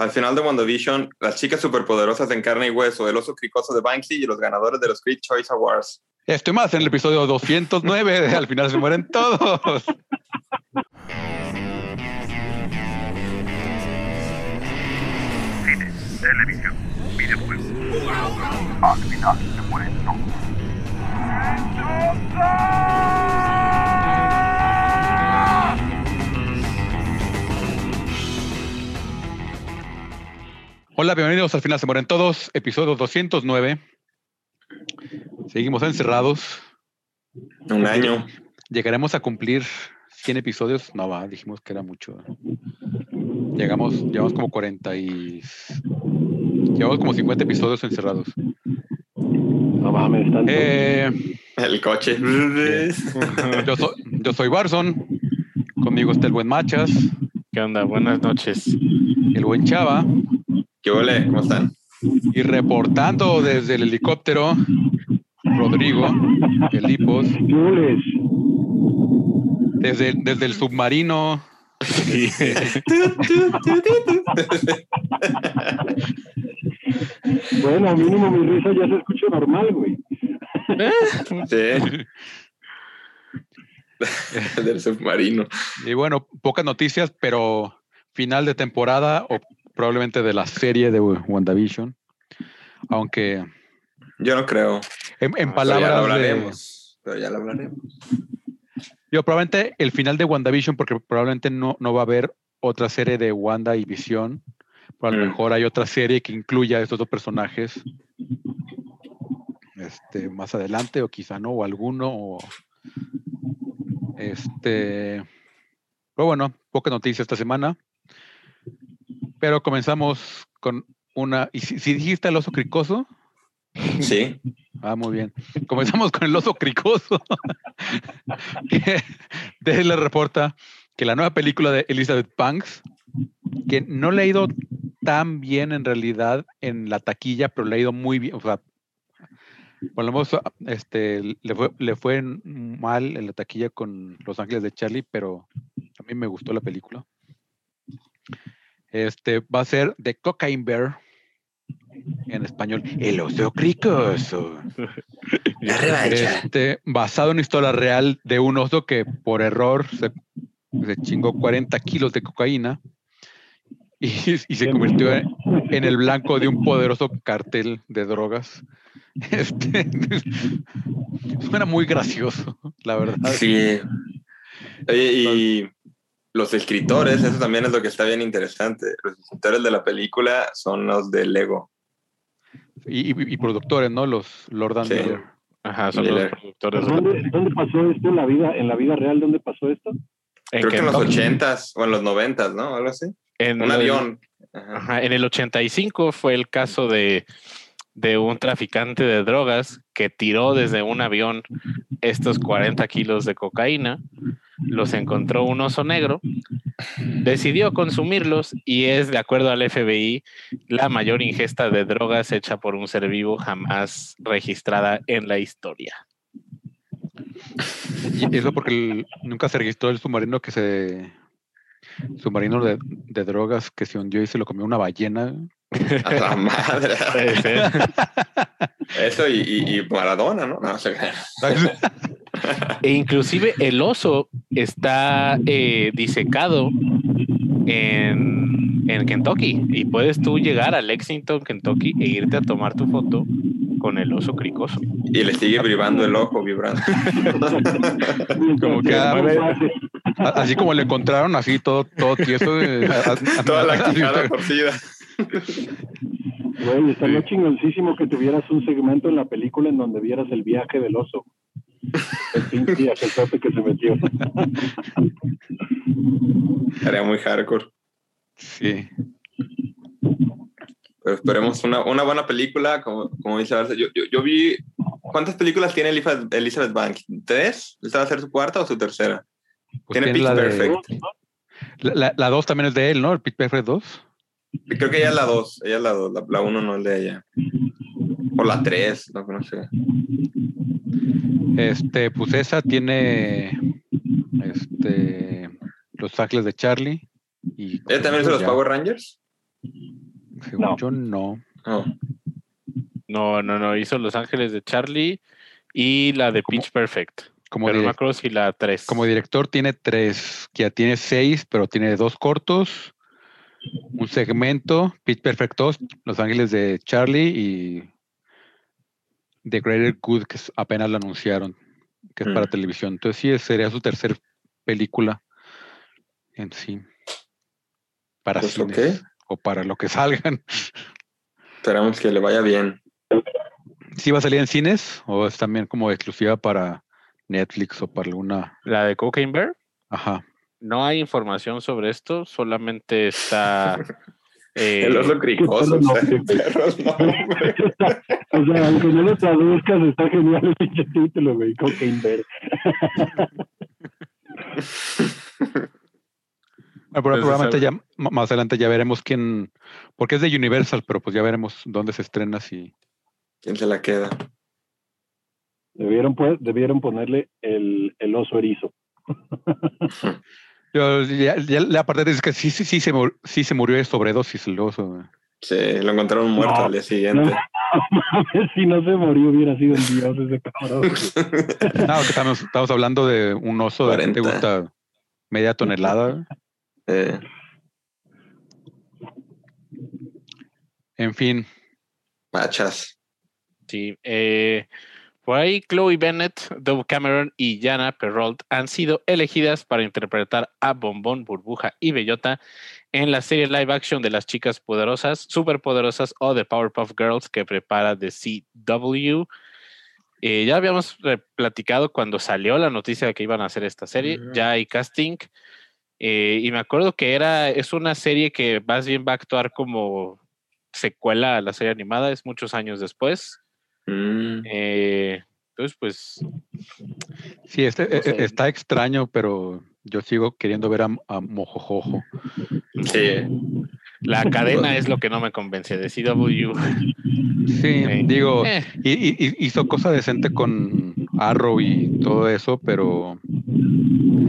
al final de WandaVision, las chicas superpoderosas en carne y hueso, el oso cricoso de Banksy y los ganadores de los Critics Choice Awards. Estoy más en el episodio 209, al final se mueren todos. Cine, televisión, videojuegos. Al final se mueren todos. Hola, bienvenidos al final se mueren todos, episodio 209. Seguimos encerrados. Un año. ¿Llegaremos a cumplir 100 episodios? No, va, dijimos que era mucho. Llegamos, llevamos como 40 y... Llevamos como 50 episodios encerrados. No mames, tanto. Eh, El coche. yo, soy, yo soy Barson. Conmigo está el buen Machas, ¿Qué onda? Buenas noches. el buen Chava. ¿Qué ole? ¿Cómo están? Y reportando desde el helicóptero, Rodrigo. Jules, Desde, desde el submarino, bueno, mínimo mi risa ya se escucha normal, güey. Sí. Del submarino. y bueno, pocas noticias, pero final de temporada o probablemente de la serie de WandaVision. Aunque Yo no creo. en, en Pero ya lo palabras de, hablaremos. Pero ya lo hablaremos. yo probablemente el final de WandaVision, porque probablemente no, no va a haber otra serie de Wanda y Visión. Pero a lo Mm. mejor hay otra serie que incluya a estos dos personajes este, más adelante, o quizá no, o alguno, o este. Pero bueno, poca noticia esta semana. Pero comenzamos con una. ¿Y si, si dijiste el oso cricoso? Sí. Ah, muy bien. Comenzamos con el oso cricoso. que le reporta que la nueva película de Elizabeth Banks, que no le ha ido tan bien en realidad en la taquilla, pero le ha ido muy bien. O sea, por lo menos este, le, fue, le fue mal en la taquilla con Los Ángeles de Charlie, pero a mí me gustó la película. Este va a ser The Cocaine Bear en español, El oso cricoso. Este, basado en una historia real de un oso que por error se, se chingó 40 kilos de cocaína y, y se convirtió en, en el blanco de un poderoso cartel de drogas. Este, suena muy gracioso, la verdad. Sí. Oye, y los escritores, eso también es lo que está bien interesante. Los escritores de la película son los de Lego. Y, y- y productores, ¿no? Los Lord and Sí. Miller. Ajá, son Miller. los productores. ¿Dónde, pasó esto en la vida, en la vida real? ¿Dónde pasó esto? En Creo que en los ochentas o en los noventas, ¿no? Algo así. En Un el- avión. Ajá. Ajá, en el 85 fue el caso de, de un traficante de drogas que tiró desde un avión estos 40 kilos de cocaína, los encontró un oso negro, decidió consumirlos y es, de acuerdo al FBI, la mayor ingesta de drogas hecha por un ser vivo jamás registrada en la historia. Y eso porque el- nunca se registró el submarino que se. Submarino de, de drogas que se hundió y se lo comió una ballena. A la madre. Eso y, y- y Maradona, ¿no? No, se E inclusive el oso está eh, disecado en, en Kentucky y puedes tú llegar a Lexington, Kentucky e irte a tomar tu foto con el oso cricoso. Y le sigue vibrando el ojo, vibrando. Como que, Así como le encontraron, así todo, todo tieso. a- a- Toda la quijada torcida. Güey, estaría chingoncísimo que tuvieras un segmento en la película en donde vieras el viaje del oso. El pinche aceltote que se metió. Estaría muy hardcore. Sí. Pero esperemos una, una buena película, como, como dice Barça. Yo, yo, yo vi. ¿Cuántas películas tiene Elizabeth, Elizabeth Banks? ¿Tres? ¿Esta va a ser su cuarta o su tercera? Pues tiene tiene Pitch la, de- Perfect. la, la- la dos también es de él, ¿no? El Pit Perfect 2. Creo que ella es la dos. Ella es la dos. La, la uno no es de ella. O la tres, no, no sé. Este, pues esa tiene este Los Ángeles de Charlie. Y ¿Ella también hizo los ya. Power Rangers? Según No. yo, no. Oh, No, no, no. Hizo Los Ángeles de Charlie y la de Pitch Perfect. Como, pero no me direc- acuerdo si la 3. como director tiene tres, que ya tiene seis, pero tiene dos cortos, un segmento, Pitch Perfect 2, Los Ángeles de Charlie y The Greater Good, que apenas la anunciaron, que es para Mm. televisión. Entonces sí, sería su tercer película en sí. Para Pues, cines, ok. O para lo que salgan. esperamos que le vaya bien. ¿Sí va a salir en cines o es también como exclusiva para Netflix o para alguna... La de Cocaine Bear. Ajá. No hay información sobre esto, solamente está. eh, El oso cricoso, o sea, no, perros, no, hombre. O sea, aunque no lo traduzcas, está genial el título, güey. Cocaine Bear. Probablemente ya más adelante ya veremos quién, porque es de Universal, pero pues ya veremos dónde se estrena si ¿Quién se la queda? Debieron, pues, debieron ponerle el, el oso erizo. yo ya, ya la parte dice que sí, sí, sí se sí se murió de sobredosis el oso. güey. Sí, lo encontraron muerto No, al día siguiente. Mames, si no se murió, hubiera sido un dios ese cabrón. No, que estamos, estamos hablando de un oso de ¿qué te 40. gusta media tonelada. Eh, En fin, machas. Sí, eh, por ahí Chloe Bennett, Dove Cameron y Jana Perrault han sido elegidas para interpretar a Bombón, Burbuja y Bellota en la serie live action de las chicas poderosas, superpoderosas o de Powerpuff Girls que prepara The CW. Eh, ya habíamos platicado cuando salió la noticia de que iban a hacer esta serie, ya hay casting. Eh, y me acuerdo que era, es una serie que más bien va a actuar como secuela a la serie animada, es muchos años después. Mm, Eh, entonces, pues, sí, este, No sé. e- e- está extraño, pero yo sigo queriendo ver a, a Mojojojo. sí, la cadena es lo que no me convence de CW. Sí, Eh, digo, eh, y, y- hizo cosa decente con Arrow y todo eso, pero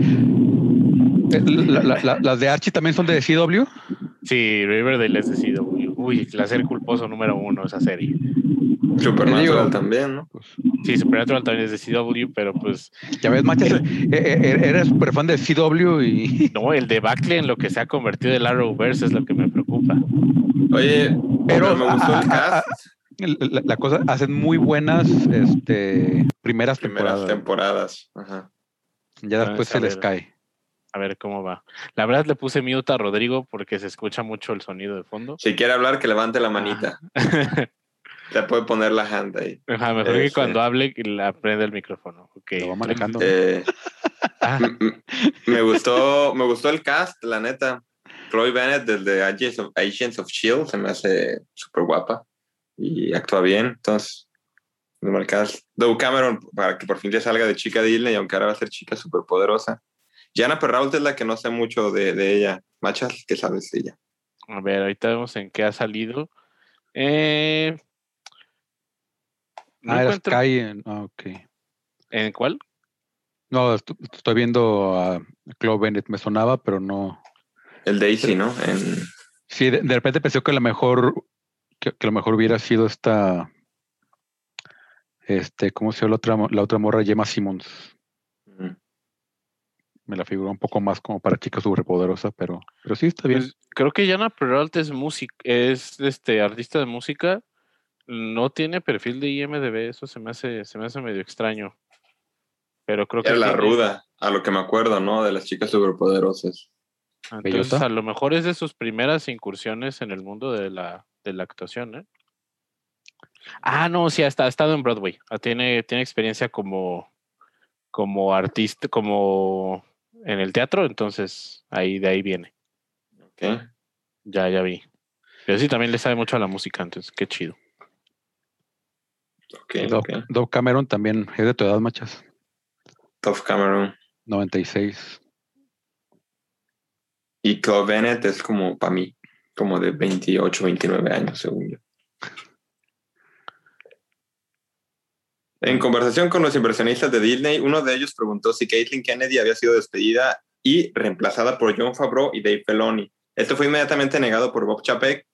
Eh, la- la- la- las de Archie también son de CW. sí, Riverdale es de CW. Uy, la serie culposo número uno, esa serie. Supernatural también, ¿no? Pues, Sí, Supernatural también es de CW, pero pues, ya ves, Manchas, eh, eh, eres súper fan de CW y no, el debacle en lo que se ha convertido el Arrowverse es lo que me preocupa. Oye, Pero, pero me gustó el ah, ah, cast. la, la cosa, hacen muy buenas este, primeras Primeras temporadas. temporadas. Ajá. ya después se les cae. A ver cómo va. La verdad le puse mute a Rodrigo porque se escucha mucho el sonido de fondo. Si quiere hablar, que levante la manita. Ya puede poner la hand ahí. Ajá, mejor Eh, que sí. cuando hable la prenda el micrófono. Ok. Lo va manejando. Eh, Ah, me gustó, me gustó el cast, la neta. Chloe Bennett desde Agents of, Agents of Shield se me hace súper guapa y actúa bien. Entonces, el cast. Doug Cameron para que por fin ya salga de chica Disney, aunque ahora va a ser chica súper poderosa. Jana Perrault es la que no sé mucho de, de ella. Machas, ¿qué sabes de ella? A ver, ahorita vemos en qué ha salido. Eh, no ah, encuentro- Sky. en- ah, ok. ¿En cuál? No, estoy viendo a Chloe Bennett, me sonaba, pero no. El Daisy, ¿no? En, Sí, de, de repente pensé que la mejor, que, que lo mejor hubiera sido esta, este, ¿cómo se llama la otra, la otra morra? Gemma Simmons. Me la figuró un poco más como para chica superpoderosa, pero, pero sí está bien. Pues, creo que Jana Perrault es música, es este artista de música. No tiene perfil de IMDB, eso se me hace, se me hace medio extraño. Pero creo que era la tiene- ruda, a lo que me acuerdo, ¿no? De las chicas superpoderosas. Entonces, Bellota. a lo mejor es de sus primeras incursiones en el mundo de la, de la actuación, ¿eh? Ah, no, sí, ha estado, ha estado en Broadway. Ah, Tiene, tiene experiencia como, como artista, como en el teatro, entonces ahí de ahí viene. ¿ok? Ya, ya vi. Pero sí, también le sabe mucho a la música, entonces qué chido. Ok, Doug, ok. Doug Cameron también es de tu edad, machas. Toph Cameron. 96. Y Chloe Bennett es como para mí, como de 28, 29 años, según yo. En conversación con los inversionistas de Disney, uno de ellos preguntó si Caitlyn Kennedy había sido despedida y reemplazada por John Favreau y Dave Filoni. Esto fue inmediatamente negado por Bob Chapek,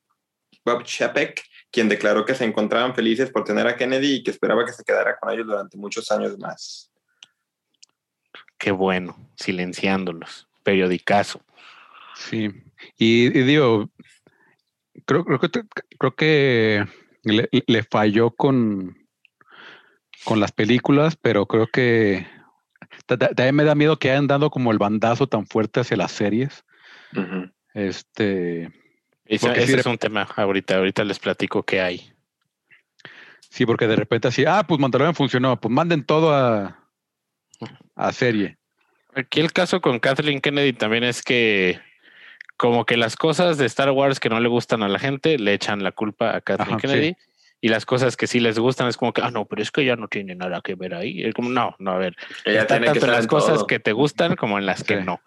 Bob Chapek, quien declaró que se encontraban felices por tener a Kennedy y que esperaba que se quedara con ellos durante muchos años más. Qué bueno, silenciándolos. Periodicazo. Sí. Y, y digo, creo, creo que, creo que le, le falló con, con las películas, pero creo que ta- ta- también me da miedo que hayan dado como el bandazo tan fuerte hacia las series. Este, Ese, sí, es un tema ahorita. Ahorita les platico qué hay. sí, porque de repente así, ah, pues Mandalorian funcionó, pues manden todo a, a serie. Aquí el caso con Kathleen Kennedy también es que como que las cosas de Star Wars que no le gustan a la gente le echan la culpa a Kathleen Ajá, Kennedy y las cosas que sí les gustan es como que, ah, no, pero es que ya no tiene nada que ver ahí. Es como, no, no, a ver, Ella está tiene que tanto en las cosas que te gustan como en las que Sí. no.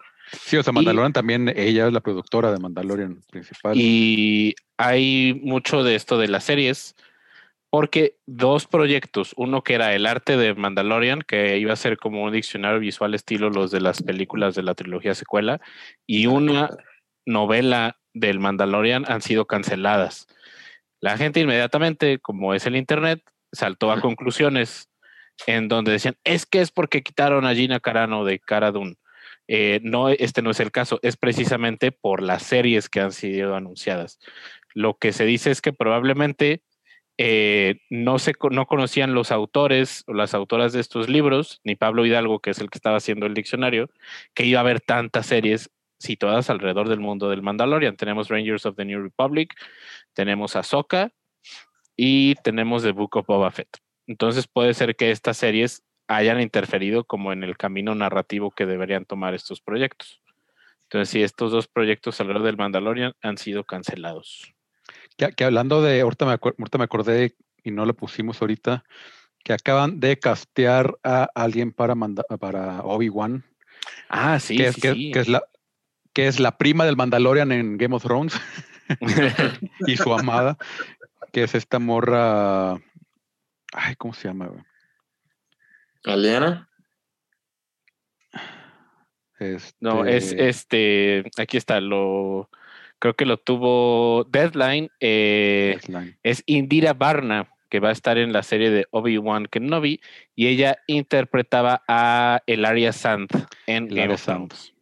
Sí, o sea, Y- Mandalorian también, ella es la productora de Mandalorian principal. Y hay mucho de esto de las series, porque dos proyectos, uno que era el arte de Mandalorian, que iba a ser como un diccionario visual estilo los de las películas de la trilogía secuela, y una novela del Mandalorian han sido canceladas. La gente inmediatamente, como es el Internet, saltó a conclusiones en donde decían, es que es porque quitaron a Gina Carano de Cara Dune. Eh, no, este no es el caso, es precisamente por las series que han sido anunciadas. Lo que se dice es que probablemente eh, no, se, no conocían los autores o las autoras de estos libros, ni Pablo Hidalgo, que es el que estaba haciendo el diccionario, que iba a haber tantas series situadas alrededor del mundo del Mandalorian. Tenemos Rangers of the New Republic, tenemos Ahsoka y tenemos The Book of Boba Fett. Entonces puede ser que estas series hayan interferido como en el camino narrativo que deberían tomar estos proyectos. Entonces, sí, estos dos proyectos alrededor del Mandalorian han sido cancelados. Que, que hablando de, ahorita me, ahorita me acordé y no lo pusimos ahorita, que acaban de castear a alguien para, manda- para Obi-Wan, Ah, sí, que, es, sí, que, sí. que es la, que es la prima del Mandalorian en Game of Thrones y su amada, que es esta morra. Ay, ¿cómo se llama? güey? ¿Aliana? No, es Este, este, aquí está, lo creo que lo tuvo Deadline, eh, Deadline. es Indira Varna, que va a estar en la serie de Obi-Wan Kenobi, y ella interpretaba a Elaria Sand en Game Hilaria of Thrones.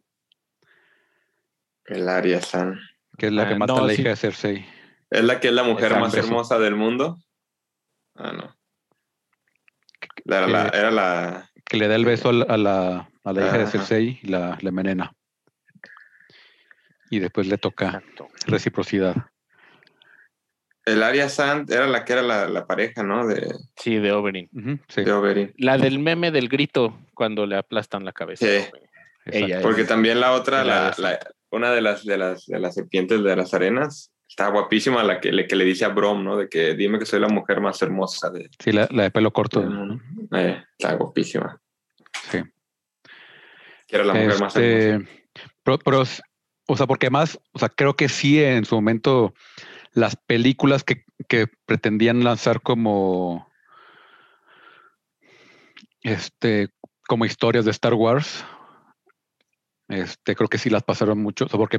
El Arya San. que es la que Ah, mata no, a la sí. hija de Cersei. ¿Es la que es la mujer más hermosa del mundo? Ah, no. La- la- Que- era la. Que le da el beso a la, a la, a la hija de. Cersei y la, la envenena. Y después le toca Exacto. reciprocidad. El Arya Sand era la que era la, la pareja, ¿no? De, Sí, de Oberyn. Sí, de Oberyn. La del meme del grito cuando le aplastan la cabeza. Sí. ella. Porque también la otra, la- una de las, de las de las serpientes de las arenas, está guapísima la que le, que le dice a Brom, ¿no? De que dime que soy la mujer más hermosa de, Sí, la, la de pelo corto. mundo. Eh, está guapísima. Sí. Que era la mujer más hermosa. Este, pero, pero, o sea, porque más, o sea, creo que sí en su momento las películas que, que pretendían lanzar como este como historias de Star Wars, este creo que sí las pasaron mucho, o sea, porque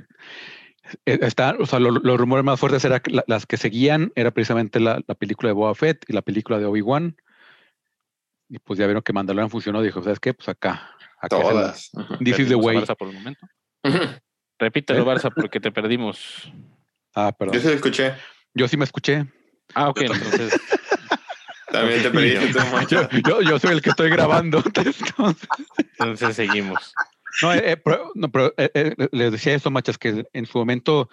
eh, está, o sea, lo- los rumores más fuertes eran que la- las que seguían era precisamente la, la película de Boba Fett y la película de Obi Wan. Y pues ya vieron que Mandalorian funcionó, dijo, ¿sabes qué? Pues acá, acá Todas. Ajá. This is the way. Barça por el momento. Repítelo, Barça, porque te perdimos. Ah, perdón. Yo sí lo escuché. Yo sí me escuché. Ah, ok, entonces. También te perdiste. Yo, yo, yo soy el que estoy grabando. Entonces, Entonces seguimos. No, eh, eh, pero, no, pero, eh, eh, les decía eso, machas, que en su momento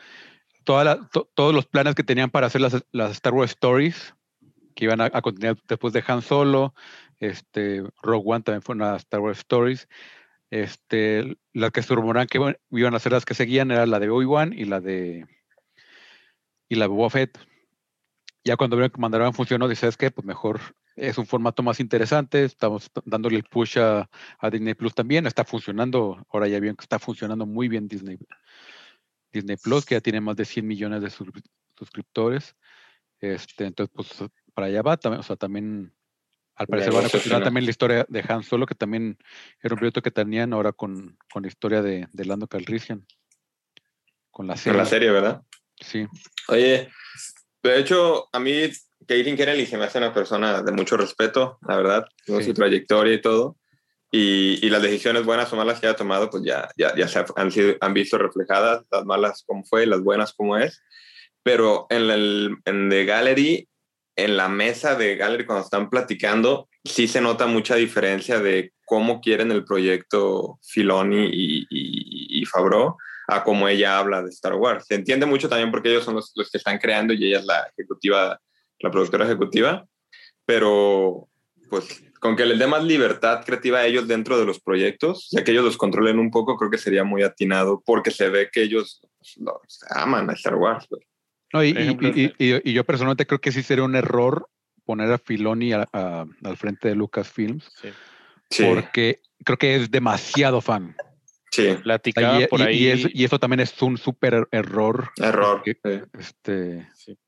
toda todos los planes que tenían para hacer las, las Star Wars Stories, que iban a, a continuar después de Han Solo, este, Rogue One también fue una Star Wars Stories. Este, las que se rumoraban que iban- a ser las que seguían era la de Obi-Wan y la de y la de Boba Fett. Ya cuando vieron que Mandalorian funcionó, dices que pues mejor es un formato más interesante, estamos dándole el push a, a Disney Plus también, está funcionando, ahora ya que está funcionando muy bien Disney, Disney Plus, que ya tiene más de 100 millones de suscri- suscriptores. Este, entonces, pues para allá va, también, o sea, también al parecer van a continuar también la historia de Han Solo, que también era un proyecto que tenían ahora con, con la historia de, de Lando Calrissian. Con la serie. la serie, ¿verdad? Sí. Oye, De hecho, a mí Caitlin Kennedy se me hace una persona de mucho respeto, la verdad, con Sí. su trayectoria y todo. Y, y las decisiones buenas o malas que haya tomado, pues ya, ya, ya se han, sido, han visto reflejadas, las malas como fue, las buenas como es. Pero en el en The Gallery, en la mesa de Gallery, cuando están platicando, sí se nota mucha diferencia de cómo quieren el proyecto Filoni y, y, y Favreau a cómo ella habla de Star Wars. Se entiende mucho también porque ellos son los, los que están creando y ella es la ejecutiva, la productora ejecutiva, pero pues con que les dé más libertad creativa a ellos dentro de los proyectos, ya que ellos los controlen un poco, creo que sería muy atinado porque se ve que ellos los aman a Star Wars. pues. No, y, y- ejemplo, y- y- y yo personalmente creo que sí sería un error poner a Filoni a- a- al frente de Lucasfilms, Sí. Sí, porque creo que es demasiado fan. sí, Platicaba Y, por y- ahí. y eso, y eso también es un súper error. error. Que- sí. Este, Sí.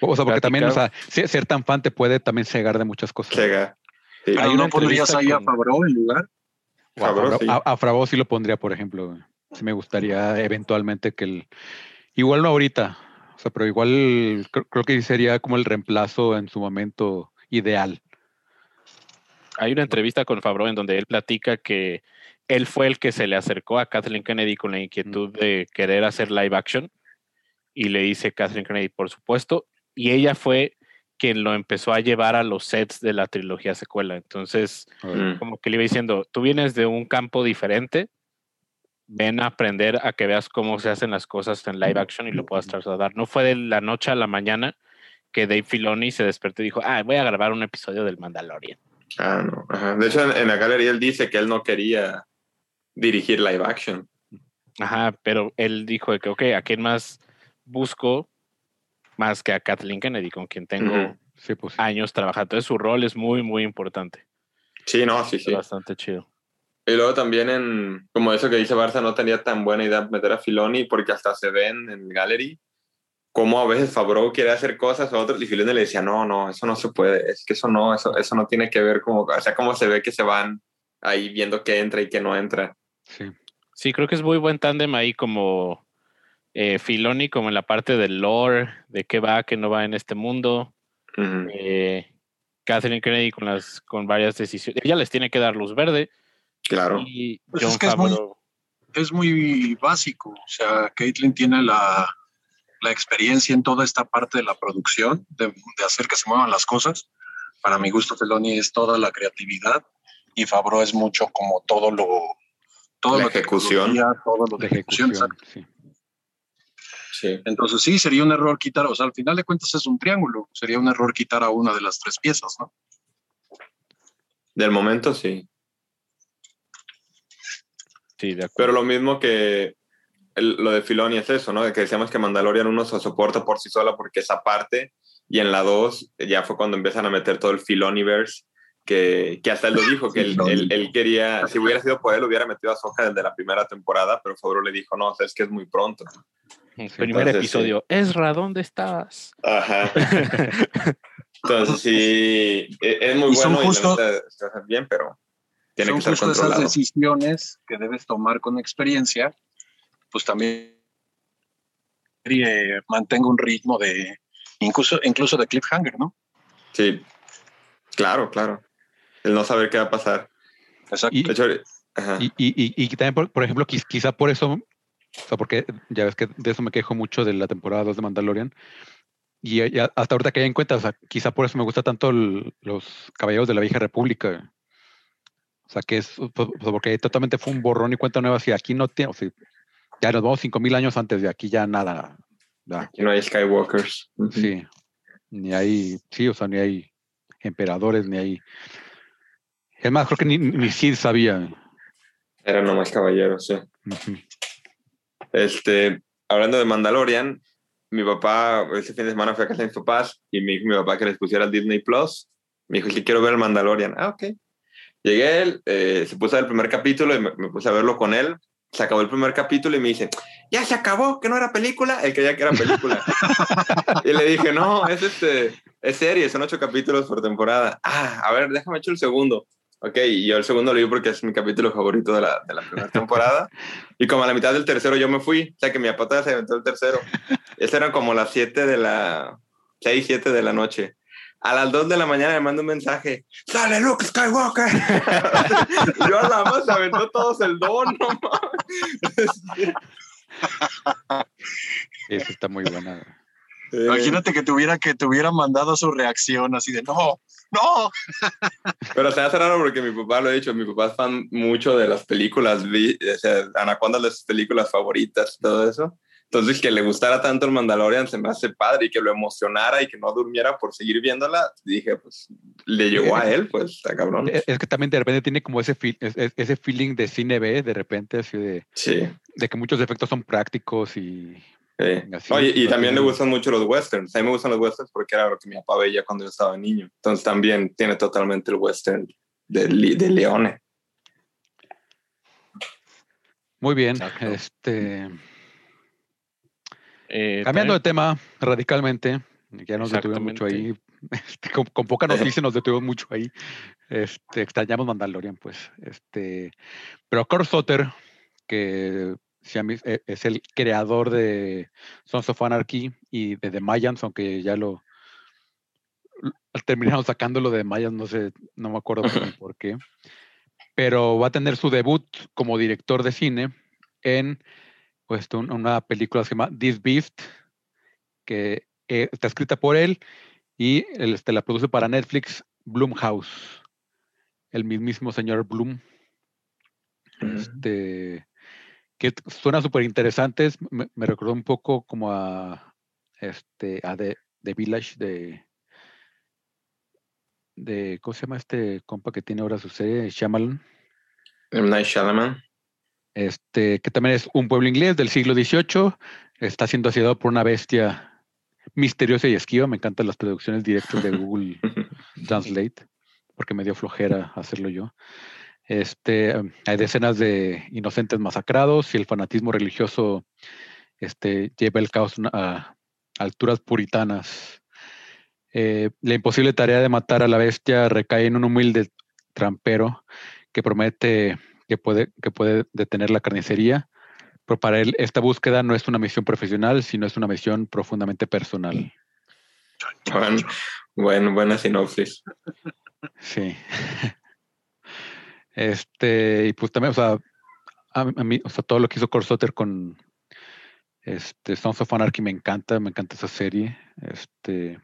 O sea, porque también, o sea, ser, ser tan fan te puede también cegar de muchas cosas. Llega. Sí. Hay una no pondrías ahí a con- Favreau en lugar. O a Favreau, sí. a, a Favreau sí lo pondría, por ejemplo. Sí me gustaría eventualmente que el... Igual no ahorita, o sea, pero igual creo, creo que sería como el reemplazo en su momento ideal. Hay una entrevista con Favreau en donde él platica que él fue el que se le acercó a Kathleen Kennedy con la inquietud de querer hacer live action y le dice Kathleen Kennedy, por supuesto, y ella fue quien lo empezó a llevar a los sets de la trilogía secuela. Entonces, Mm. como que le iba diciendo, tú vienes de un campo diferente, ven a aprender a que veas cómo se hacen las cosas en live action y lo puedas trasladar. No fue de la noche a la mañana que Dave Filoni se despertó y dijo, ah, voy a grabar un episodio del Mandalorian. Ah, no. Ajá. De hecho, en, en la galería él dice que él no quería dirigir live action. Ajá, pero él dijo que, ok, ¿a quién más busco más que a Kathleen Kennedy, con quien tengo Ujú. Sí, pues sí. años trabajando? Entonces su rol es muy, muy importante. Sí, no, sí, sí. Bastante chido. Y luego también en, como eso que dice Barça, no tenía tan buena idea meter a Filoni porque hasta se ven en Gallery como a veces Favreau quiere hacer cosas a otros y Filoni le decía, no, no, eso no se puede, es que eso no, eso, eso no tiene que ver como, o sea, como se ve que se van ahí viendo qué entra y qué no entra. sí. Sí, creo que es muy buen tándem ahí como eh, Filoni, como en la parte del lore, de qué va, qué no va en este mundo. Eh, Kathleen Kennedy con las con varias decisiones. Ella les tiene que dar luz verde. Claro. Y Pues John es que es muy-. Es muy básico. O sea, Caitlin tiene la, la experiencia en toda esta parte de la producción, de, de hacer que se muevan las cosas. Para mi gusto, Feloni es toda la creatividad y Fabro es mucho como todo lo... Todo La lo ejecución. Todo lo De ejecución. ejecución, sí. Sí. Entonces sí, sería un error quitar, o sea, al final de cuentas es un triángulo, sería un error quitar a una de las tres piezas, ¿no? Del momento sí. Sí, de acuerdo. Pero lo mismo que el- lo de Filoni es eso, ¿no? De que decíamos que Mandalorian uno se soporta por sí sola porque esa parte, y en la 2 ya fue cuando empiezan a meter todo el Filoniverse, que, que hasta él lo dijo, que él, él- él quería, si hubiera sido por él, hubiera metido a Soja desde la primera temporada, pero Favreau le dijo, no, o sea, es que es muy pronto. Primer entonces, episodio. Ezra, ¿dónde estabas? Ajá. Entonces sí, e- es muy Y son bueno justo- y la neta se hace bien, pero tiene Son que estar justo esas controlado. decisiones que debes tomar con experiencia, pues también eh, mantenga un ritmo de, incluso, incluso de cliffhanger, ¿no? Sí, claro, claro. El no saber qué va a pasar. Exacto. Y, y, y, y- y también, por, por ejemplo, quiz- quizá por eso, o sea, porque ya ves que de eso me quejo mucho de la temporada 2 de Mandalorian. Y ya- hasta ahorita que hay en cuenta, o sea, quizá por eso me gusta tanto el- los Caballeros de la Vieja República. O sea, que es, pues, porque totalmente fue un borrón y cuenta nueva. Si aquí no tiene, o sea, ya nos vamos 5000 años antes de aquí, ya nada. ya, Aquí no hay Skywalkers. Sí. Ni hay, sí, o sea, ni hay emperadores, ni hay. Es más, creo que ni, ni Sid sabía. Eran nomás caballeros, sí. Ujú. Este, hablando de Mandalorian, mi papá, ese fin de semana fue a casa de mis papás y me dijo mi papá que les pusiera el Disney Plus. Me dijo, que quiero ver el Mandalorian. Ah, ok. Llegué, él, eh, se puso el primer capítulo y me, me puse a verlo con él. Se acabó el primer capítulo y me dice, ya se acabó, que no era película. Él creía que era película. y le dije, no, es, este, es serie, son ocho capítulos por temporada. Ah, a ver, déjame echar el segundo. Ok, y yo el segundo lo vi porque es mi capítulo favorito de la, de la primera temporada. Y como a la mitad del tercero yo me fui, o sea que mi todavía se inventó el tercero. Esas eran como las 7 de la, 6, 7 de la noche. A las 2 de la mañana me manda un mensaje. ¡Sale Luke Skywalker! Yo a la más aventó todos el don, no mames. Esa está muy buena. Eh, Imagínate que tuviera que te hubiera mandado su reacción así de no, no. Pero se hace raro porque mi papá lo ha dicho, mi papá es fan mucho de las películas, vi- o sea, Anaconda es de sus películas favoritas, todo eso. Entonces, que le gustara tanto el Mandalorian se me hace padre y que lo emocionara y que no durmiera por seguir viéndola. Dije, pues, le llegó a él, pues, está cabrón. Es que también de repente tiene como ese, feel- ese feeling de cine B, de repente, así de, Sí. de que muchos efectos son prácticos y sí. Y también le gustan mucho los westerns. A mí me gustan los westerns porque era lo que mi papá veía cuando yo estaba niño. Entonces, también tiene totalmente el western de, de Leone. muy bien. Exacto. Este, Eh, cambiando de también- tema radicalmente, ya nos detuvimos mucho ahí. este, con, con poca noticia nos detuvimos mucho ahí. Este, extrañamos Mandalorian, pues. Este, pero Kurt Sutter, que se llama- e- es el creador de Sons of Anarchy y de The Mayans, aunque ya lo terminaron sacándolo de The Mayans, no sé, no me acuerdo por qué. Pero va a tener su debut como director de cine en pues, un- una película que se llama This Beast, que eh, está escrita por él y él, este, la produce para Netflix Blumhouse, el mismísimo señor Bloom. Este, que suena súper interesantes. Me, me recordó un poco como a este a The, The Village de de ¿cómo se llama este compa que tiene ahora su serie? Shyamalan. M. Night Shyamalan. Este, que también es un pueblo inglés del siglo XVIII, está siendo asediado por una bestia misteriosa y esquiva. Me encantan las traducciones directas de Google Translate, porque me dio flojera hacerlo yo. Este, em, hay decenas de inocentes masacrados y el fanatismo religioso este, lleva el caos a, alturas puritanas. Eh, la imposible tarea de matar a la bestia recae en un humilde trampero que promete que puede, que puede detener la carnicería, pero para él esta búsqueda no es una misión profesional, sino es una misión profundamente personal. Bueno, buena sinopsis. Sí. Este, y pues también, o sea, a, a mí, o sea, todo lo que hizo Corsoter con este Sons of Anarchy me encanta, me encanta esa serie. Este,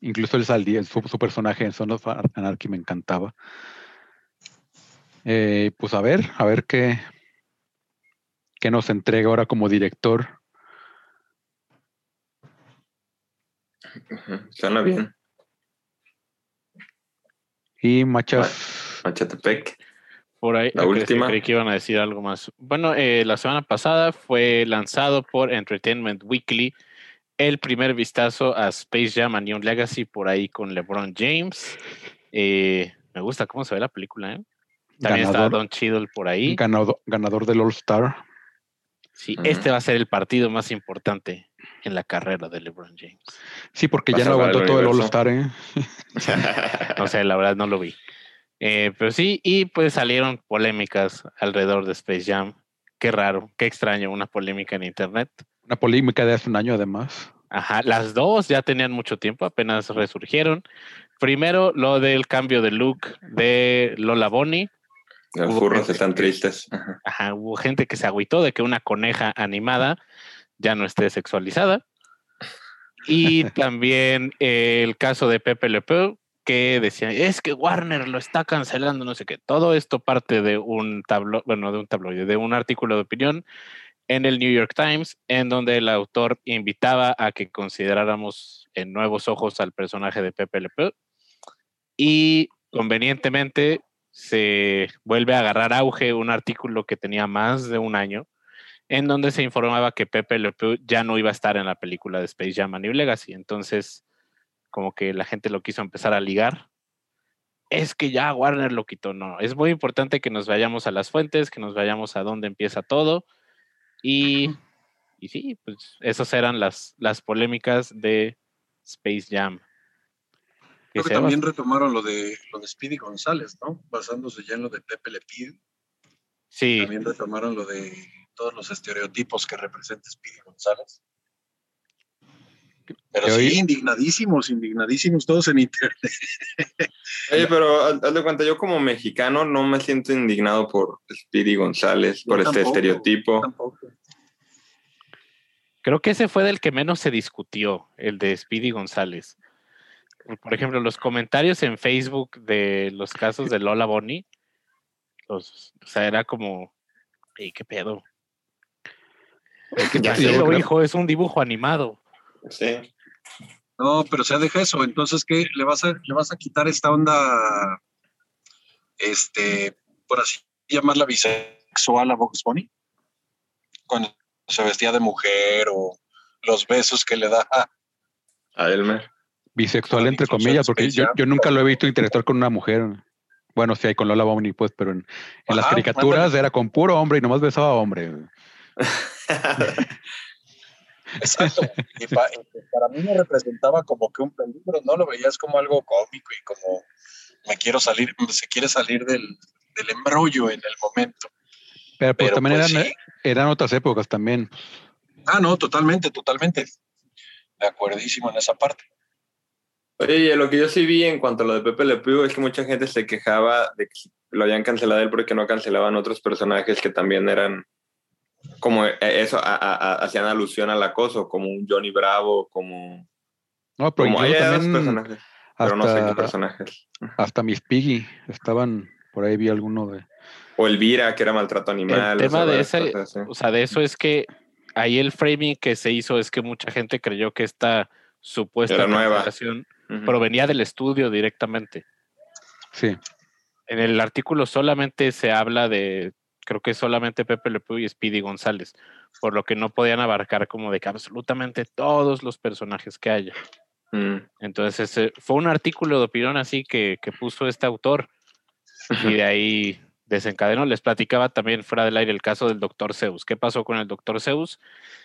incluso el Saldía, su, su personaje en Sons of Anarchy me encantaba. Eh, pues a ver, a ver qué, qué nos entrega ahora como director. Suena bien. Y Machas, Machatepec. Por ahí, La creí- última. creí que iban a decir algo más. Bueno, eh, la semana pasada fue lanzado por Entertainment Weekly el primer vistazo a Space Jam a New Legacy por ahí con LeBron James. Eh, me gusta cómo se ve la película, ¿eh? También está ganador, Don Cheadle por ahí. ganador, ganador del All Star. Sí, este va a ser el partido más importante en la carrera de LeBron James. Sí, porque ya no el aguantó todo el All. Star, ¿eh? No sé, la verdad no lo vi. Eh, pero sí, y pues salieron polémicas alrededor de Space Jam. Qué raro, qué extraño, una polémica en internet. Una polémica de hace un año, además. Ajá, las dos ya tenían mucho tiempo, apenas resurgieron. Primero, lo del cambio de look de Lola Bonnie. Los Hubo gente están que- tristes. Ajá. Ajá, hubo gente que se agüitó de que una coneja animada ya no esté sexualizada. Y también eh, el caso de Pepe Le Pew, que decía, es que Warner lo está cancelando, no sé qué. Todo esto parte de un tablo, bueno, de un tabloide, de un artículo de opinión en el New York Times, en donde el autor invitaba a que consideráramos en nuevos ojos al personaje de Pepe Le Pew. Y convenientemente se vuelve a agarrar auge un artículo que tenía más de un año, en donde se informaba que Pepe Le Pew ya no iba a estar en la película de Space Jam a New Legacy. Entonces, como que la gente lo quiso empezar a ligar. Es que ya Warner lo quitó. No, es muy importante que nos vayamos a las fuentes, que nos vayamos a dónde empieza todo. Y, y sí, pues esas eran las, las polémicas de Space Jam. Creo que también retomaron lo de lo de Speedy González, ¿no? Basándose ya en lo de Pepe Le Pew. sí, También retomaron lo de todos los estereotipos que representa Speedy González. Pero sí, indignadísimos, indignadísimos todos en internet. Oye, pero haz de cuenta, yo como mexicano no me siento indignado por Speedy González, por este estereotipo. Tampoco. Creo que ese fue del que menos se discutió, el de Speedy González. Por ejemplo, los comentarios en Facebook de los casos de Lola Bonnie, los, o sea, era como, "Ey, ¿qué pedo? Lo creo- hijo, es un dibujo animado. Sí. No, pero se deja eso. Entonces, ¿qué? ¿Le vas a, le vas a quitar esta onda, este, por así llamarla bisexual a Box Bunny? Cuando se vestía de mujer o los besos que le da a A Elmer. Bisexual, entre bisexual, comillas, porque yo, yo nunca lo he visto interactuar con una mujer. Bueno, sí hay con Lola Bonnie, pues, pero en, en las caricaturas era con puro hombre y nomás besaba a hombre. Exacto. Y, pa- y pues para mí me representaba como que un peligro, ¿no? Lo veías como algo cómico y como me quiero salir, se quiere salir del, del embrollo en el momento. Pero pues Pero también pues, eran, sí. eran otras épocas también. Ah, no, totalmente, totalmente. De acuerdísimo en esa parte. Oye, y lo que yo sí vi en cuanto a lo de Pepe Le Pew es que mucha gente se quejaba de que lo habían cancelado él porque no cancelaban otros personajes que también eran como eso, a- a- a- hacían alusión al acoso, como un Johnny Bravo, como, No, pero como dos también personajes, pero no sé qué personajes. hasta Miss Piggy estaban, por ahí vi alguno de... O Elvira, que era maltrato animal. tema o sea, de ese- cosas. O sea, de eso es que ahí el framing que se hizo es que mucha gente creyó que esta supuesta nueva. cancelación Ujú. provenía del estudio directamente. Sí, En el artículo solamente se habla de, creo que solamente Pepe Le Pew y Speedy González, por lo que no podían abarcar como de que absolutamente todos los personajes que haya. Mm. Entonces, ese fue un artículo de opinión así que, que puso este autor y de ahí desencadenó. Les platicaba también fuera del aire el caso del doctor Zeus. ¿Qué pasó con el doctor Zeus?